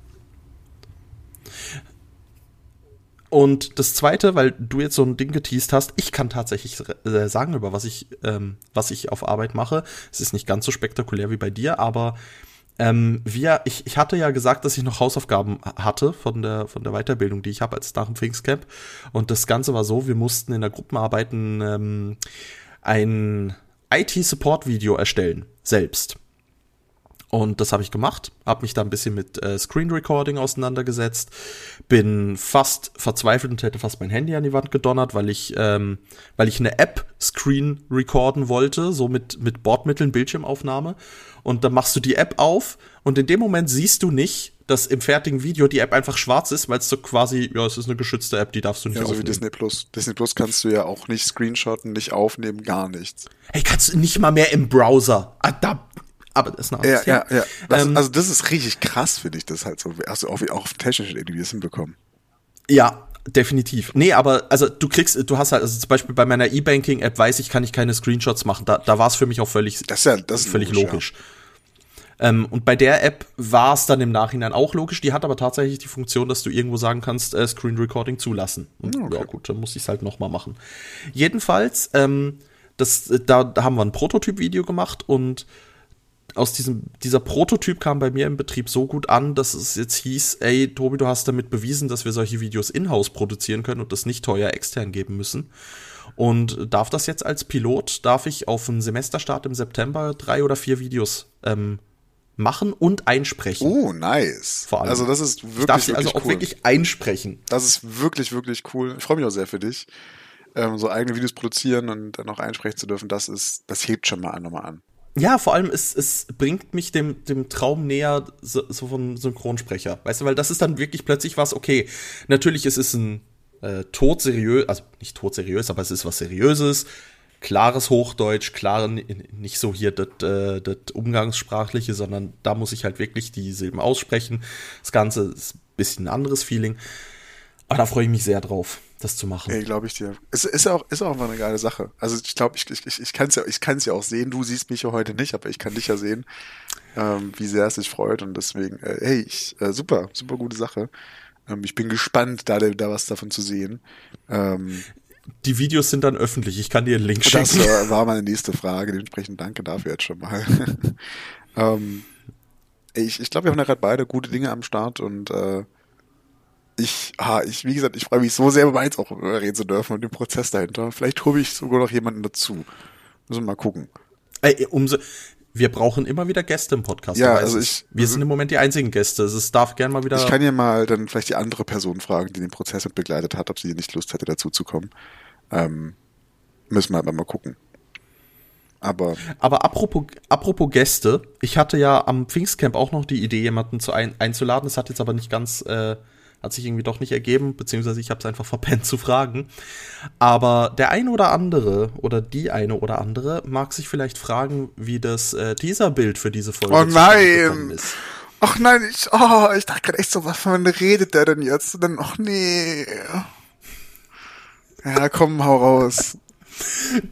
Und das zweite, weil du jetzt so ein Ding geteased hast, ich kann tatsächlich äh, sagen, über was ich, ähm, was ich auf Arbeit mache. Es ist nicht ganz so spektakulär wie bei dir, aber ähm, wir, ich, ich hatte ja gesagt, dass ich noch Hausaufgaben hatte von der, von der Weiterbildung, die ich habe als nach dem Pfingstcamp. Und das Ganze war so, wir mussten in der Gruppenarbeit ein, ähm, ein IT-Support-Video erstellen, selbst. Und das habe ich gemacht, habe mich da ein bisschen mit äh, Screen Recording auseinandergesetzt, bin fast verzweifelt und hätte fast mein Handy an die Wand gedonnert, weil ich, ähm, weil ich eine App Screen recorden wollte, so mit, mit Bordmitteln, Bildschirmaufnahme. Und dann machst du die App auf und in dem Moment siehst du nicht, dass im fertigen Video die App einfach schwarz ist, weil es so quasi, ja, es ist eine geschützte App, die darfst du nicht ja, so aufnehmen. wie Disney Plus. Disney Plus kannst du ja auch nicht screenshotten, nicht aufnehmen, gar nichts. Hey, kannst du nicht mal mehr im Browser. Ah, da, aber das ist eine andere Ja, ja, ja. Das, ähm, also das ist richtig krass, finde ich, das halt so. Also auch, auch auf technischer Ebene, das hinbekommen. Ja, definitiv. Nee, aber also du kriegst, du hast halt, also zum Beispiel bei meiner E-Banking-App weiß ich, kann ich keine Screenshots machen. Da, da war es für mich auch völlig, das ist ja, das ist völlig logisch. logisch. Ähm, und bei der App war es dann im Nachhinein auch logisch. Die hat aber tatsächlich die Funktion, dass du irgendwo sagen kannst, äh, Screen Recording zulassen. Und okay. ja gut, dann muss ich es halt noch mal machen. Jedenfalls, ähm, das, da, da haben wir ein Prototyp-Video gemacht und aus diesem, dieser Prototyp kam bei mir im Betrieb so gut an, dass es jetzt hieß, ey, Tobi, du hast damit bewiesen, dass wir solche Videos in-house produzieren können und das nicht teuer extern geben müssen. Und darf das jetzt als Pilot, darf ich auf einen Semesterstart im September drei oder vier Videos ähm, machen und einsprechen. Oh, nice. Vor allem. Also das ist wirklich, ich darf sie wirklich also auch cool. wirklich einsprechen. Das ist wirklich, wirklich cool. Ich freue mich auch sehr für dich. Ähm, so eigene Videos produzieren und dann auch einsprechen zu dürfen, das ist, das hebt schon mal an, nochmal an. Ja, vor allem, es, es bringt mich dem, dem Traum näher, so, so von Synchronsprecher. Weißt du, weil das ist dann wirklich plötzlich was, okay, natürlich es ist ein äh, todseriös, also nicht todseriös, aber es ist was Seriöses, klares Hochdeutsch, klare, nicht so hier das äh, das Umgangssprachliche, sondern da muss ich halt wirklich die Silben aussprechen. Das Ganze ist ein bisschen ein anderes Feeling. Aber da freue ich mich sehr drauf, das zu machen. Ey, glaube ich dir. Es ist auch, ist auch mal eine geile Sache. Also ich glaube, ich, ich, ich kann es ja, ich kann's ja auch sehen. Du siehst mich ja heute nicht, aber ich kann dich ja sehen, ähm, wie sehr es sich freut. Und deswegen, äh, hey, ich, äh, super, super gute Sache. Ähm, ich bin gespannt, da, da was davon zu sehen. Ähm, die Videos sind dann öffentlich. Ich kann dir einen Link schicken. Das äh, war meine nächste Frage. Dementsprechend danke dafür jetzt schon mal. ähm, ich ich glaube, wir haben da gerade beide gute Dinge am Start und äh, ich, ha, ich, wie gesagt, ich freue mich so sehr, über eins auch reden zu dürfen und den Prozess dahinter. Vielleicht hole ich sogar noch jemanden dazu. Müssen wir mal gucken. Ey, umso, wir brauchen immer wieder Gäste im Podcast. Ja, also ich. Wir sind im Moment die einzigen Gäste. Es darf gern mal wieder. Ich kann ja mal dann vielleicht die andere Person fragen, die den Prozess mit begleitet hat, ob sie nicht Lust hätte, dazu zu kommen. Ähm, müssen wir aber mal gucken. Aber. Aber apropos, apropos Gäste, ich hatte ja am Pfingstcamp auch noch die Idee, jemanden zu ein, einzuladen. Das hat jetzt aber nicht ganz, äh, hat sich irgendwie doch nicht ergeben, beziehungsweise ich habe es einfach verpennt zu fragen. Aber der eine oder andere oder die eine oder andere mag sich vielleicht fragen, wie das äh, Teaserbild für diese Folge oh nein. ist. Ach nein, ich, oh, ich dachte gerade echt so, was von redet der denn jetzt? Und dann, ach nee. Ja, komm, hau raus.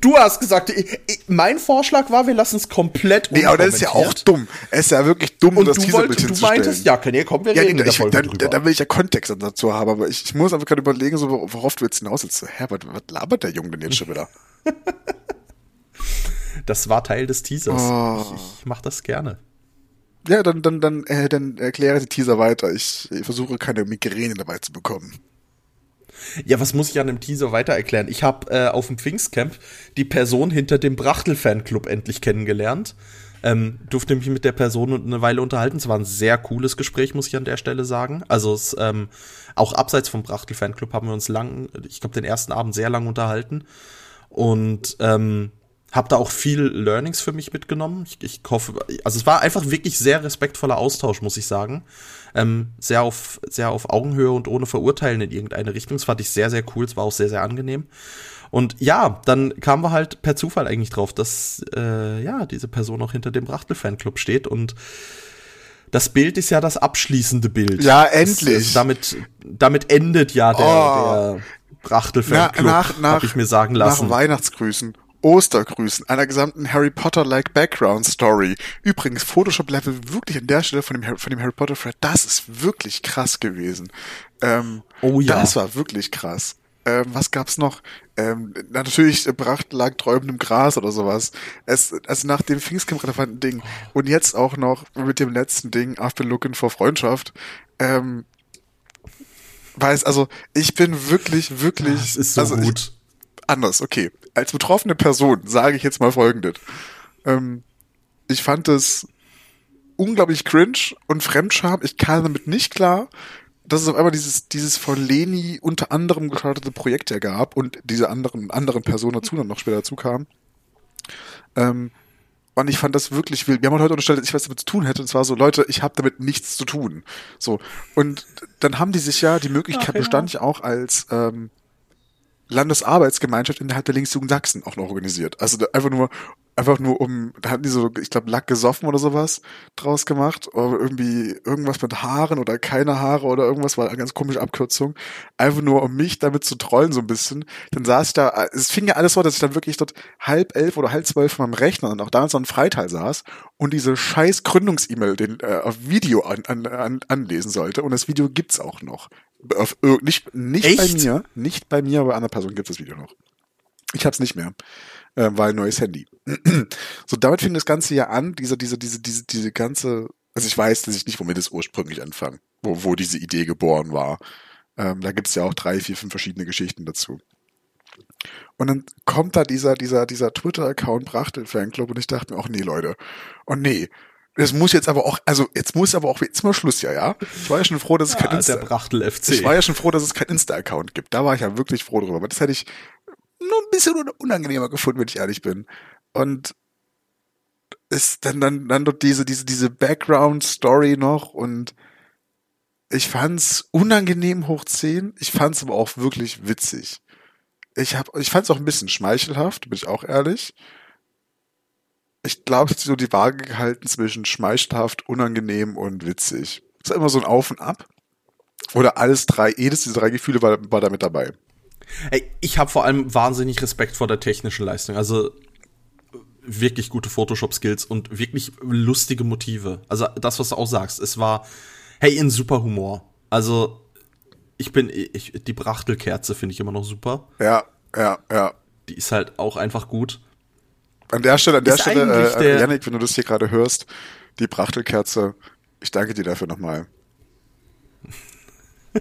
Du hast gesagt, ich, ich, mein Vorschlag war, wir lassen es komplett Nee, aber das ist ja auch dumm. Es ist ja wirklich dumm, Und das du, wollt, du meintest, ja, kann, komm, wir ja, reden nee, der ich, dann, drüber. dann will ich ja Kontext dazu haben, aber ich, ich muss einfach gerade überlegen, so, worauf du jetzt hinaus willst. So, hä, was, labert der Junge denn jetzt schon wieder? das war Teil des Teasers. Oh. Ich, ich mach das gerne. Ja, dann, dann, dann, äh, dann erkläre die Teaser weiter. Ich, ich versuche keine Migräne dabei zu bekommen. Ja, was muss ich an dem Teaser weiter erklären? Ich habe äh, auf dem Pfingstcamp die Person hinter dem Brachtel-Fanclub endlich kennengelernt. Ähm, durfte mich mit der Person eine Weile unterhalten. Es war ein sehr cooles Gespräch, muss ich an der Stelle sagen. Also es, ähm, auch abseits vom Brachtel-Fanclub haben wir uns lang, ich glaube, den ersten Abend sehr lang unterhalten. Und ähm, habe da auch viel Learnings für mich mitgenommen. Ich, ich hoffe, also es war einfach wirklich sehr respektvoller Austausch, muss ich sagen. Ähm, sehr auf sehr auf Augenhöhe und ohne Verurteilen in irgendeine Richtung. Das fand ich sehr sehr cool. Es war auch sehr sehr angenehm. Und ja, dann kamen wir halt per Zufall eigentlich drauf, dass äh, ja diese Person auch hinter dem Brachtel Fanclub steht und das Bild ist ja das abschließende Bild. Ja, endlich. Das, damit damit endet ja der, Oh. der Brachtel Fanclub, nach, nach, habe ich mir sagen lassen. Nach Weihnachtsgrüßen. Ostergrüßen, einer gesamten Harry Potter-like Background Story. Übrigens, Photoshop-Level wirklich an der Stelle von dem, von dem Harry Potter-Thread, das ist wirklich krass gewesen. Ähm, Oh ja. Das war wirklich krass. Ähm, was gab's noch? Ähm, na, natürlich äh, Bracht lag träumend im Gras oder sowas. Es, also nach dem Pfingstcamp-relevanten Ding und jetzt auch noch mit dem letzten Ding, I've been looking for Freundschaft. Ähm, weiß, also ich bin wirklich, wirklich. Es ist so also ich, gut. Anders, okay. Als betroffene Person sage ich jetzt mal folgendes. Ähm, ich fand es unglaublich cringe und Fremdscham. Ich kam damit nicht klar, dass es auf einmal dieses, dieses von Leni unter anderem gestartete Projekt ja gab und diese anderen, anderen Personen dazu dann noch später dazu kamen. Ähm, und ich fand das wirklich wild. Wir haben halt heute unterstellt, dass ich was damit zu tun hätte. Und zwar so, Leute, ich habe damit nichts zu tun. So. Und dann haben die sich ja, die Möglichkeit Ach, ja. bestand ja auch als ähm, Landesarbeitsgemeinschaft innerhalb der Linksjugend Sachsen auch noch organisiert. Also einfach nur, einfach nur um, da hatten die so, ich glaube, Lack gesoffen oder sowas draus gemacht. Oder irgendwie irgendwas mit Haaren oder keine Haare oder irgendwas, war eine ganz komische Abkürzung. Einfach nur, um mich damit zu trollen so ein bisschen. Dann saß ich da, es fing ja alles so, dass ich dann wirklich dort halb elf oder halb zwölf von meinem Rechner und auch damals noch ein Freiteil saß und diese scheiß Gründungs-E-Mail den äh, auf Video an, an, an, anlesen sollte. Und das Video gibt's auch noch. Auf, nicht nicht bei mir, nicht bei mir, aber bei einer Person gibt es das Video noch. Ich hab's nicht mehr, äh, weil neues Handy. so, damit fing das Ganze ja an, diese, diese, diese, diese, diese ganze, also ich weiß, dass ich nicht, womit es ursprünglich anfangen, wo, wo diese Idee geboren war. Ähm, da gibt's ja auch drei, vier, fünf verschiedene Geschichten dazu. Und dann kommt da dieser, dieser, dieser Twitter-Account brachte Fanclub und ich dachte mir auch, nee, Leute, oh nee, das muss jetzt aber auch, also jetzt muss aber auch jetzt mal Schluss, ja, ja. Ich war ja schon froh, dass es ja, kein Insta. Der Brachtel FC. Ich war ja schon froh, dass es kein Insta-Account gibt. Da war ich ja wirklich froh drüber. Aber das hätte ich nur ein bisschen unangenehmer gefunden, wenn ich ehrlich bin. Und ist dann, dann, dann dort diese, diese, diese Background-Story noch und ich fand's unangenehm hoch 10. Ich fand's aber auch wirklich witzig. Ich hab, ich fand's auch ein bisschen schmeichelhaft, bin ich auch ehrlich ich glaube, es ist so die Waage gehalten zwischen schmeichelhaft, unangenehm und witzig. Ist immer so ein Auf und Ab. Oder alles drei, jedes dieser drei Gefühle war, war da mit dabei. Ey, ich habe vor allem wahnsinnig Respekt vor der technischen Leistung. Also wirklich gute Photoshop-Skills und wirklich lustige Motive. Also das, was du auch sagst, es war, hey, in super Humor. Also ich bin, ich, die Brachtelkerze finde ich immer noch super. Ja, ja, ja. Die ist halt auch einfach gut. An der Stelle, an der Stelle, äh, Janik, wenn du das hier gerade hörst, die Brachtelkerze, ich danke dir dafür nochmal.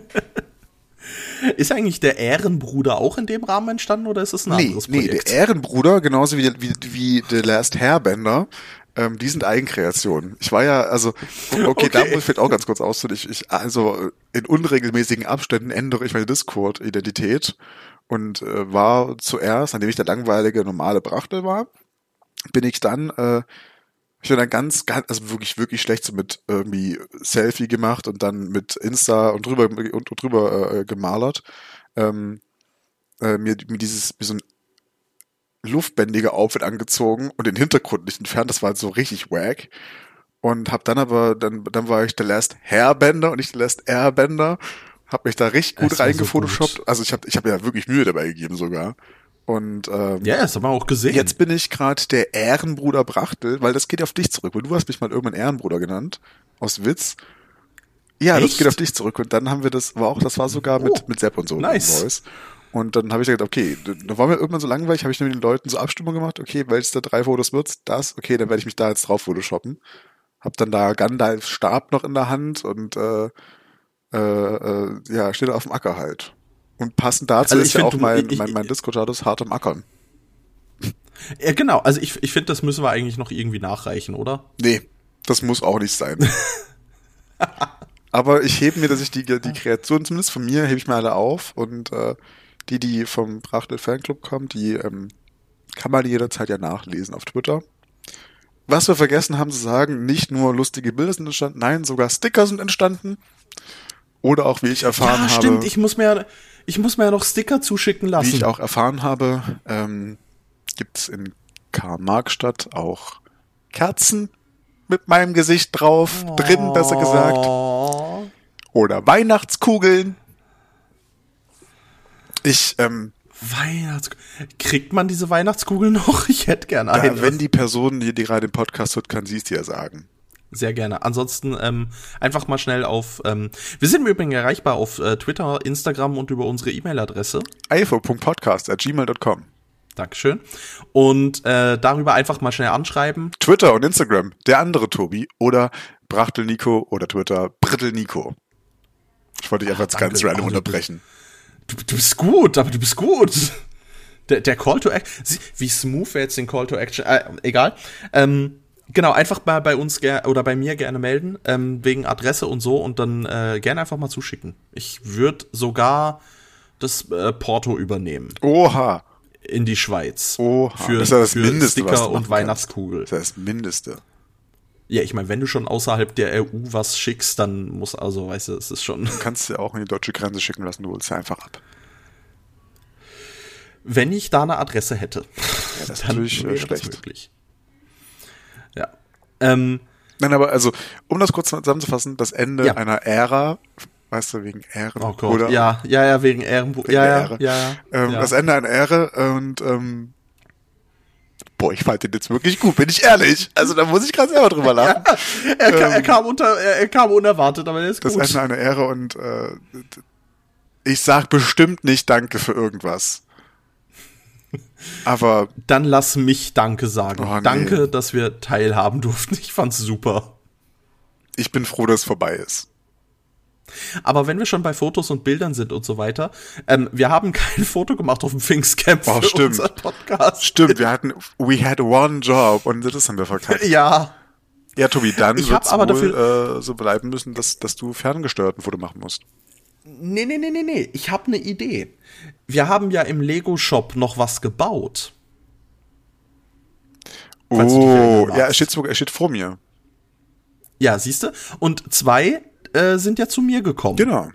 Ist eigentlich der Ehrenbruder auch in dem Rahmen entstanden oder ist es ein nee, anderes Projekt? Nee, der Ehrenbruder, genauso wie, wie, wie The Last Hairbender, ähm, die sind Eigenkreationen. Ich war ja, also, okay, okay. da muss ich auch ganz kurz auszunehmen. Ich, ich, also, in unregelmäßigen Abständen ändere ich meine Discord-Identität und äh, war zuerst, nachdem ich der langweilige normale Brachtel war, bin ich dann, äh, ich bin dann ganz, ganz, also wirklich, wirklich schlecht so mit irgendwie Selfie gemacht und dann mit Insta und drüber und, und drüber äh, gemalert. Ähm, äh, mir, mir dieses, mir so ein luftbändiger Outfit angezogen und den Hintergrund nicht entfernt. Das war halt so richtig wack. Und hab dann aber, dann, dann war ich der Last Hairbender und nicht der Last Airbender. Hab mich da richtig gut reingefotoshoppt. So also ich habe ich hab ja wirklich Mühe dabei gegeben sogar. Und ähm, ja, das haben wir auch gesehen. Jetzt bin ich gerade der Ehrenbruder Brachtel, weil das geht auf dich zurück, weil du hast mich mal irgendwann Ehrenbruder genannt aus Witz. Ja, Echt? das geht auf dich zurück und dann haben wir das war auch das war sogar mit oh, mit Sepp und so nice. Voice. Und dann habe ich gesagt, okay, da war mir irgendwann so langweilig, habe ich nur mit den Leuten so Abstimmung gemacht, okay, welches der drei Fotos wird's? Das, okay, dann werde ich mich da jetzt drauf photoshoppen. Hab dann da Gandalf Stab noch in der Hand und äh, äh, äh, ja, steht auf dem Acker halt. Und passend dazu also ist ja auch mein, mein, mein Disco-Status hart am Ackern. Ja, genau. Also ich, ich finde, das müssen wir eigentlich noch irgendwie nachreichen, oder? Nee, das muss auch nicht sein. Aber ich hebe mir, dass ich die, die Kreation, zumindest von mir, hebe ich mir alle auf. Und äh, die, die vom Brachtel Fanclub kommen, die ähm, kann man jederzeit ja nachlesen auf Twitter. Was wir vergessen haben zu sagen, nicht nur lustige Bilder sind entstanden, nein, sogar Sticker sind entstanden. Oder auch, wie ich erfahren ja, stimmt, habe. Ich muss mir, ich muss mir ja noch Sticker zuschicken lassen. Wie ich auch erfahren habe, ähm, gibt es in Karl-Marx-Stadt auch Kerzen mit meinem Gesicht drauf, oh. drin, besser gesagt. Oder Weihnachtskugeln. Ich, ähm, Weihnachtskugeln. Kriegt man diese Weihnachtskugeln noch? Ich hätte gerne eine. Ja, wenn die Person, die, die gerade den Podcast hört, kann sie es dir sagen. Sehr gerne. Ansonsten ähm, einfach mal schnell auf. Ähm, wir sind im Übrigen erreichbar auf äh, Twitter, Instagram und über unsere E-Mail-Adresse. info.podcast.gmail.com Dankeschön. Und äh, darüber einfach mal schnell anschreiben. Twitter und Instagram, der andere Tobi oder Brachtel Nico oder Twitter Brittel Nico. Ich wollte dich einfach jetzt ganz random also, unterbrechen. Du, du bist gut, aber du bist gut. Der, der Call to Action, wie smooth wäre jetzt den Call to Action, äh, egal. Ähm, Genau, einfach mal bei uns oder bei mir gerne melden, ähm, wegen Adresse und so und dann äh, gerne einfach mal zuschicken. Ich würde sogar das äh, Porto übernehmen. Oha. In die Schweiz. Oha. Für, das ist ja das für Mindeste, Sticker und Weihnachtskugel. Das ist das Mindeste. Ja, ich meine, wenn du schon außerhalb der EU was schickst, dann muss also, weißt du, es ist schon. Du kannst ja auch in die deutsche Grenze schicken lassen, du holst ja einfach ab. Wenn ich da eine Adresse hätte. Ja, das natürlich äh, schlecht. möglich. Ähm, Nein, aber also, um das kurz zusammenzufassen, das Ende Ja. einer Ära, weißt du, wegen Ehren, oh Gott, oder? ja, ja, ja, wegen Ehrenbuch. Wegen Ja, ja, Ehre. ja, ja, Ähm, ja. Das Ende einer Ära und, ähm, boah, ich fand den jetzt wirklich gut, bin ich ehrlich. Also da muss ich gerade selber drüber lachen. er, kam, er, kam unter, er, er kam unerwartet, aber er ist Das gut. Ende einer Ära und äh, ich sag bestimmt nicht Danke für irgendwas. Aber Dann lass mich Danke sagen. Oh, nee. Danke, dass wir teilhaben durften. Ich fand's super. ich bin froh, dass es vorbei ist. Aber wenn wir schon bei Fotos und Bildern sind und so weiter, ähm, wir haben kein Foto gemacht auf dem Pfingstcamp Oh, für stimmt. unser Podcast. Stimmt, wir hatten, we had one job und das haben wir verkackt. Ja, Ja, Tobi, dann wohl dafür- äh, so bleiben müssen, dass, dass du ferngesteuert ein Foto machen musst. Nee, nee, nee, nee, nee. Ich habe eine Idee. Wir haben ja im Lego-Shop noch was gebaut. Du Oh, ja, er steht, er steht vor mir. Ja, siehste. Und zwei äh, sind ja zu mir gekommen. Genau.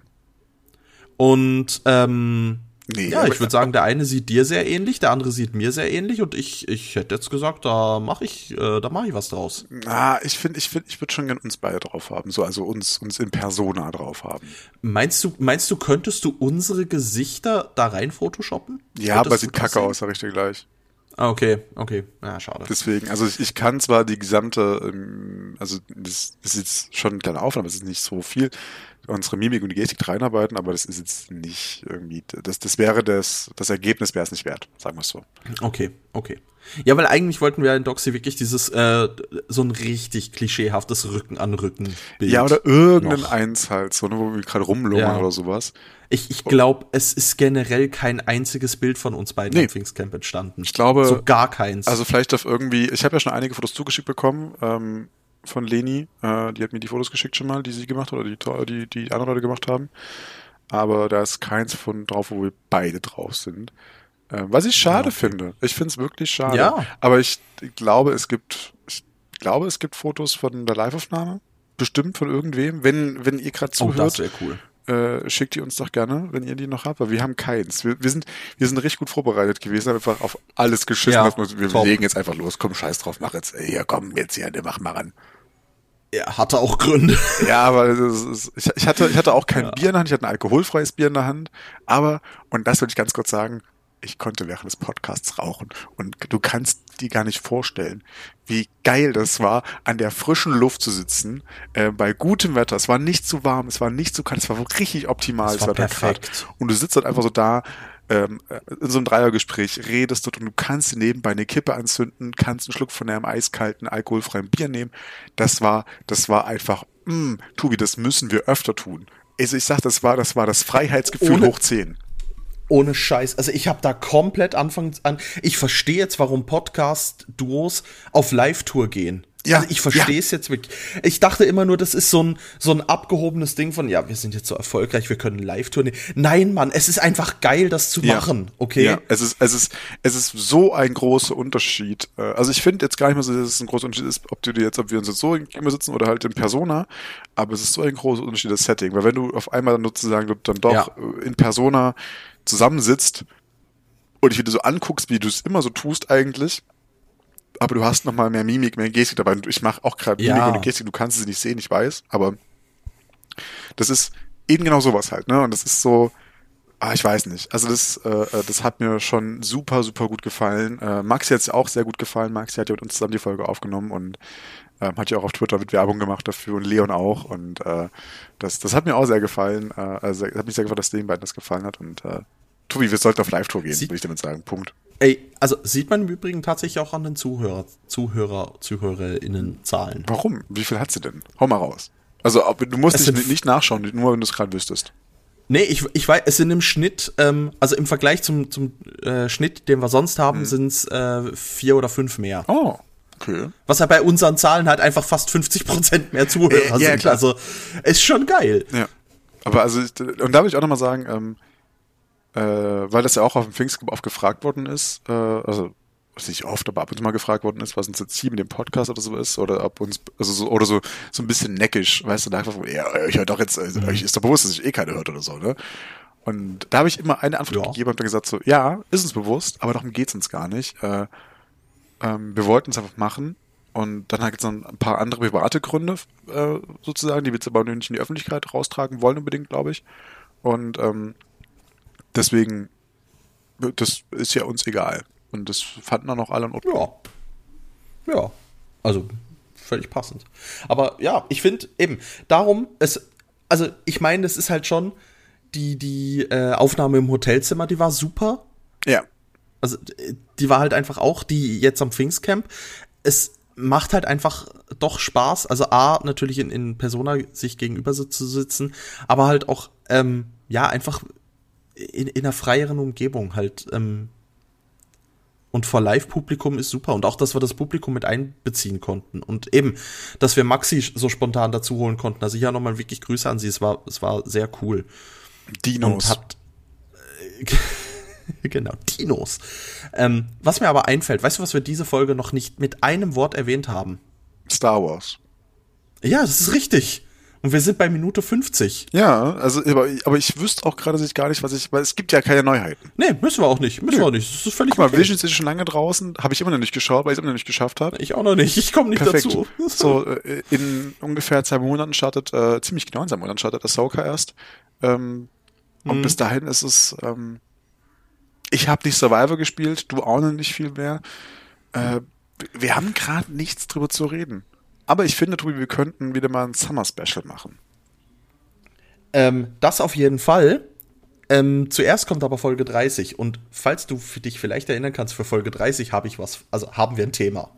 Und ähm, Nee, ja, ich würde sagen, der eine sieht dir sehr ähnlich, der andere sieht mir sehr ähnlich und ich, ich hätte jetzt gesagt, da mache ich, äh, da mache ich was draus. Na, ich finde, ich finde, ich würde schon gern uns beide drauf haben. So, also uns, uns in Persona drauf haben. Meinst du, meinst du, könntest du unsere Gesichter da rein photoshoppen? Ja, Könntest aber sieht kacke sehen? aus, sag ich dir gleich. Ah, okay, okay. Ja, schade. Deswegen, also ich, ich kann zwar die gesamte, ähm, also das, das ist jetzt schon eine kleine Aufnahme, das ist nicht so viel, unsere Mimik und die Gestik reinarbeiten, aber das ist jetzt nicht irgendwie, das, das wäre das, das Ergebnis wäre es nicht wert, sagen wir es so. Okay, okay. Ja, weil eigentlich wollten wir in Doxy wirklich dieses, äh, so ein richtig klischeehaftes Rücken an Rücken Bild. Ja, oder irgendein noch. eins halt, so, ne, wo wir gerade rumlungern Ja. oder sowas. Ich, ich glaube, es ist generell kein einziges Bild von uns beiden Nee. am Pfingstcamp entstanden. Ich glaube- So gar keins. Also vielleicht auf irgendwie, ich habe ja schon einige Fotos zugeschickt bekommen, ähm, von Leni, äh, die hat mir die Fotos geschickt schon mal, die sie gemacht hat oder die, die, die anderen Leute gemacht haben. Aber da ist keins von drauf, wo wir beide drauf sind. Äh, was ich schade finde. Ich finde es wirklich schade. Ja. Aber ich glaube, es gibt, ich glaube, es gibt Fotos von der Liveaufnahme. Bestimmt von irgendwem. Wenn, wenn ihr gerade oh, das zuhört, wäre cool. Äh, schickt die uns doch gerne, wenn ihr die noch habt, weil wir haben keins. Wir, wir, sind, wir sind richtig gut vorbereitet gewesen, haben einfach auf alles geschissen. Ja, wir top. legen jetzt einfach los, komm, scheiß drauf, mach jetzt, ja, komm, jetzt hier, ne, mach mal ran. Er hatte auch Gründe. Ja, aber ist, ich, ich, hatte, ich hatte auch kein Bier in der Hand, ich hatte ein alkoholfreies Bier in der Hand, aber, und das will ich ganz kurz sagen, ich konnte während des Podcasts rauchen und du kannst dir gar nicht vorstellen, wie geil das war, an der frischen Luft zu sitzen, äh, bei gutem Wetter. Es war nicht zu warm, es war nicht zu kalt, es war richtig optimal. Es war Wetter gerade. perfekt. Und du sitzt halt einfach so da, ähm, in so einem Dreiergespräch, redest dort und du kannst nebenbei eine Kippe anzünden, kannst einen Schluck von einem eiskalten, alkoholfreien Bier nehmen. Das war, das war einfach, mh, Tobi, das müssen wir öfter tun. Also ich sag, das war, das war das Freiheitsgefühl Ohne- hoch 10. Ohne Scheiß. Also ich habe da komplett anfangs an. Ich verstehe jetzt, warum Podcast-Duos auf Live-Tour gehen. Ja, also ich verstehe es jetzt wirklich. Ich dachte immer nur, das ist so ein, so ein abgehobenes Ding von, ja, wir sind jetzt so erfolgreich, wir können Live-Tour nehmen. Nein, Mann, es ist einfach geil, das zu machen, okay? Ja, es ist, es ist, es ist so ein großer Unterschied. Äh, Also ich finde jetzt gar nicht mehr so, dass es ein großer Unterschied ist, ob du dir jetzt, ob wir uns jetzt so immer sitzen oder halt in Persona, aber es ist so ein großer Unterschied das Setting, weil wenn du auf einmal dann sozusagen dann doch Ja. äh, in Persona zusammensitzt und dich wieder so anguckst, wie du es immer so tust eigentlich, aber du hast noch mal mehr Mimik, mehr Gestik dabei. Ich mache auch gerade Ja. Mimik und Gestik, du kannst sie nicht sehen, ich weiß, aber das ist eben genau sowas halt, ne? Und das ist so, ah, ich weiß nicht. Also das, äh, äh, das hat mir schon super, super gut gefallen. Äh, Maxi hat es auch sehr gut gefallen. Maxi hat ja mit uns zusammen die Folge aufgenommen und ähm, hat ja auch auf Twitter mit Werbung gemacht dafür und Leon auch. Und äh, das, das hat mir auch sehr gefallen. Äh, also hat mich sehr gefreut, dass den beiden das gefallen hat. Und äh, Tobi, wir sollten auf Live-Tour gehen, würde ich damit sagen. Punkt. Ey, also sieht man im Übrigen tatsächlich auch an den Zuhörer, Zuhörer, ZuhörerInnen-Zahlen. Warum? Wie viel hat sie denn? Hau mal raus. Also du musst Es dich nicht nachschauen, nur wenn du es gerade wüsstest. Nee, ich, ich weiß, es sind im Schnitt, ähm, also im Vergleich zum, zum äh, Schnitt, den wir sonst Mhm. haben, sind es äh, vier oder fünf mehr. Oh, okay. Was ja bei unseren Zahlen halt einfach fast 50 Prozent mehr Zuhörer Äh, ja, sind. klar. Also ist schon geil. Ja. Aber also, ich- und da will ich auch nochmal sagen, ähm, äh, weil das ja auch auf dem Pfingstcamp oft gefragt worden ist, äh, also was nicht oft, aber ab und zu mal gefragt worden ist, was uns jetzt hier mit dem Podcast oder so ist, oder ob uns, also so, oder so, so ein bisschen neckisch, weißt du, da einfach, ja, ich höre doch jetzt, also, euch ist doch bewusst, dass ich eh keine hört oder so, ne? Und da habe ich immer eine Antwort Ja. gegeben und dann gesagt so, ja, ist uns bewusst, aber darum geht's uns gar nicht. Äh, ähm, wir wollten es einfach machen und dann gibt es noch ein paar andere private Gründe, äh, sozusagen, die wir jetzt aber nicht in die Öffentlichkeit raustragen wollen, unbedingt, glaube ich. Und ähm, deswegen, das ist ja uns egal. Und das fanden dann auch alle in Ordnung. Ja. Ja. Also völlig passend. Aber ja, ich finde eben, darum, es, also ich meine, es ist halt schon, die, die äh, Aufnahme im Hotelzimmer, die war super. Ja. Also die war halt einfach auch die jetzt am Pfingstcamp. Es macht halt einfach doch Spaß. Also A, natürlich in, in Persona sich gegenüber zu sitzen, aber halt auch, ähm, ja, einfach in, in einer freieren Umgebung halt. Ähm, und vor Live-Publikum ist super. Und auch, dass wir das Publikum mit einbeziehen konnten. Und eben, dass wir Maxi so spontan dazu holen konnten. Also hier nochmal wirklich Grüße an sie. Es war, es war sehr cool. Dinos. Und hat, äh, genau, Dinos. Ähm, was mir aber einfällt, weißt du, was wir diese Folge noch nicht mit einem Wort erwähnt haben? Star Wars. Ja, das ist richtig. Und wir sind bei Minute 50. Ja, also, aber, aber ich wüsste auch gerade sich gar nicht, was ich, weil es gibt ja keine Neuheiten. Nee, müssen wir auch nicht. Müssen Nö. wir auch nicht. Das ist völlig Guck mal, okay. Visions ist schon lange draußen, habe ich immer noch nicht geschaut, weil ich es immer noch nicht geschafft habe. Ich auch noch nicht. Ich komme nicht Perfekt. dazu. so, äh, in ungefähr zwei Monaten startet, äh, ziemlich genau in zwei Monaten startet Ahsoka erst. Ähm, und mhm. bis dahin ist es, ähm, ich habe nicht Survivor gespielt, du auch noch nicht viel mehr. Äh, wir haben gerade nichts drüber zu reden. Aber ich finde, Tobi, wir könnten wieder mal ein Summer Special machen. Ähm, das auf jeden Fall. Ähm, zuerst kommt aber Folge 30 und falls du dich vielleicht erinnern kannst, für Folge 30 habe ich was, also haben wir ein Thema.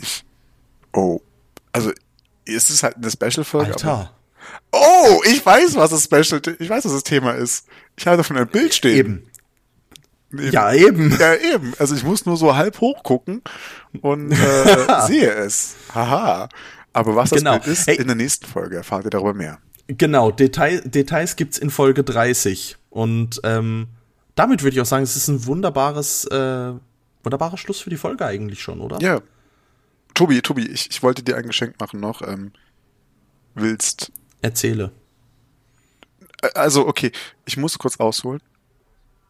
Ich, oh, also ist es halt eine Special-Folge? Alter. oh, ich weiß, was das Special, ich weiß, was das Thema ist. Ich habe davon ein Bild stehen. Eben. Eben. Ja, eben. Ja, eben. Also ich muss nur so halb hoch gucken und äh, sehe es. Haha. Aber was das genau. Bild ist, hey. in der nächsten Folge erfahrt ihr darüber mehr. Genau, Detail, Details gibt's in Folge 30. Und ähm, damit würde ich auch sagen, es ist ein wunderbares, äh, wunderbarer Schluss für die Folge eigentlich schon, oder? Ja. Tobi, Tobi, ich, ich wollte dir ein Geschenk machen noch. Ähm, willst. Erzähle. Also, okay, ich muss kurz ausholen.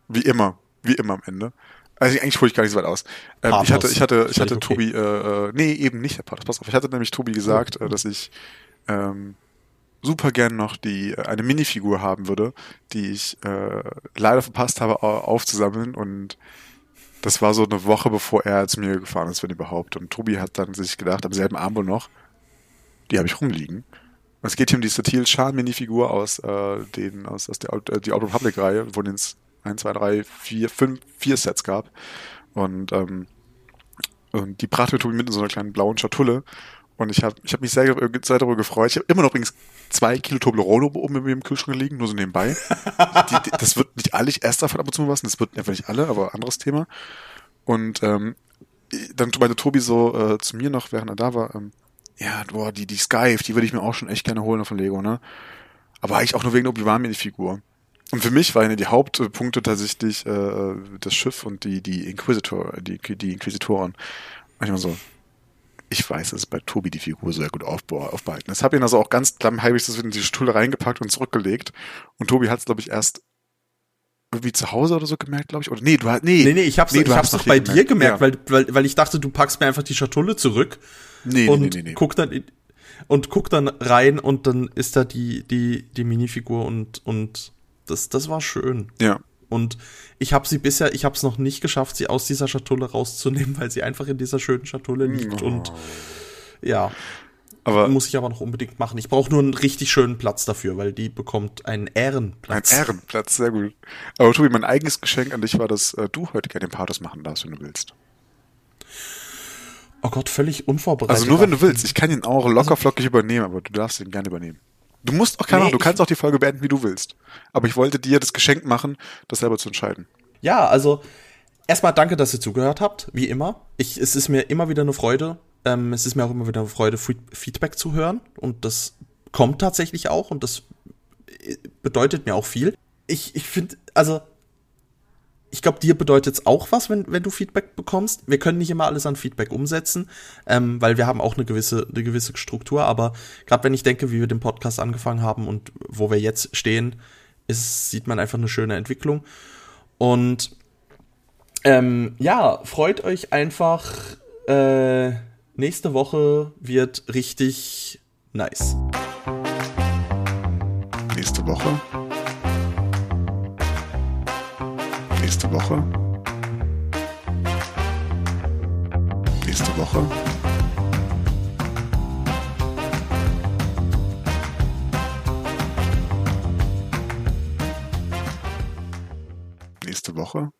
Wie immer wie immer am Ende. Also eigentlich hole ich gar nicht so weit aus. Ähm, ich hatte, ich hatte, ich hatte okay. Tobi, äh, äh, nee, eben nicht, pass auf. Ich hatte nämlich Tobi gesagt, äh, dass ich ähm, super gern noch die äh, eine Minifigur haben würde, die ich äh, leider verpasst habe aufzusammeln und das war so eine Woche bevor er zu mir gefahren ist, wenn überhaupt. Und Tobi hat dann sich gedacht, am selben Abend noch, die habe ich rumliegen. Es geht hier um die Satil Shan Minifigur aus äh, den aus, aus der äh, die Auto Republic Reihe, wo es 1, 2, 3, 4, 5, 4 Sets gab. Und, ähm, und die brachte Tobi mit in so einer kleinen blauen Schatulle. Und ich habe ich hab mich sehr, sehr darüber gefreut. Ich habe immer noch übrigens zwei Kilo Toblerone oben in meinem Kühlschrank liegen, nur so nebenbei. die, die, das wird nicht alle, ich esse davon ab und zu was, das wird einfach nicht alle, aber anderes Thema. Und ähm, dann meinte Tobi so äh, zu mir noch, während er da war, ähm, ja, boah, die, die Skype, die würde ich mir auch schon echt gerne holen von Lego, ne? Aber eigentlich auch nur wegen der Obi-Wan-Mini-Figur. Und für mich waren ja die Hauptpunkte tatsächlich äh, das Schiff und die, die Inquisitor, die, die Inquisitoren. Manchmal so, ich weiß, dass bei Tobi die Figur sehr gut aufbehalten ist. Habe ihn also auch ganz klammheimlich das in die Stuhle reingepackt und zurückgelegt. Und Tobi hat es, glaube ich, erst irgendwie zu Hause oder so gemerkt, glaube ich. Oder nee, du hast nee. Nee, nee, ich hab's, nee, ich hab's doch bei dir gemerkt, ja. weil, weil, weil ich dachte, du packst mir einfach die Schatulle zurück. Nee, und nee, nee, nee. guck dann in, und guck dann rein und dann ist da die die die Minifigur und und das, das war schön. Ja. Und ich habe sie bisher, ich habe es noch nicht geschafft, sie aus dieser Schatulle rauszunehmen, weil sie einfach in dieser schönen Schatulle liegt. Oh. Und ja, aber muss ich aber noch unbedingt machen. Ich brauche nur einen richtig schönen Platz dafür, weil die bekommt einen Ehrenplatz. Ein Ehrenplatz, sehr gut. Aber Tobi, mein eigenes Geschenk an dich war, dass äh, du heute gerne den Pathos machen darfst, wenn du willst. Oh Gott, völlig unvorbereitet. Also nur wenn du willst. Ich kann ihn auch lockerflockig übernehmen, aber du darfst ihn gerne übernehmen. Du musst auch keine nee, du kannst auch die Folge beenden, wie du willst. Aber ich wollte dir das Geschenk machen, das selber zu entscheiden. Ja, also erstmal danke, dass ihr zugehört habt, wie immer. Ich, es ist mir immer wieder eine Freude. Ähm, es ist mir auch immer wieder eine Freude, Feedback zu hören. Und das kommt tatsächlich auch und das äh, bedeutet mir auch viel. Ich, ich finde, also ich glaube, dir bedeutet es auch was, wenn, wenn du Feedback bekommst. Wir können nicht immer alles an Feedback umsetzen, ähm, weil wir haben auch eine gewisse, eine gewisse Struktur. Aber gerade wenn ich denke, wie wir den Podcast angefangen haben und wo wir jetzt stehen, ist, sieht man einfach eine schöne Entwicklung. Und ähm, ja, freut euch einfach Äh, nächste Woche wird richtig nice. Nächste Woche. Nächste Woche. Nächste Woche. Nächste Woche.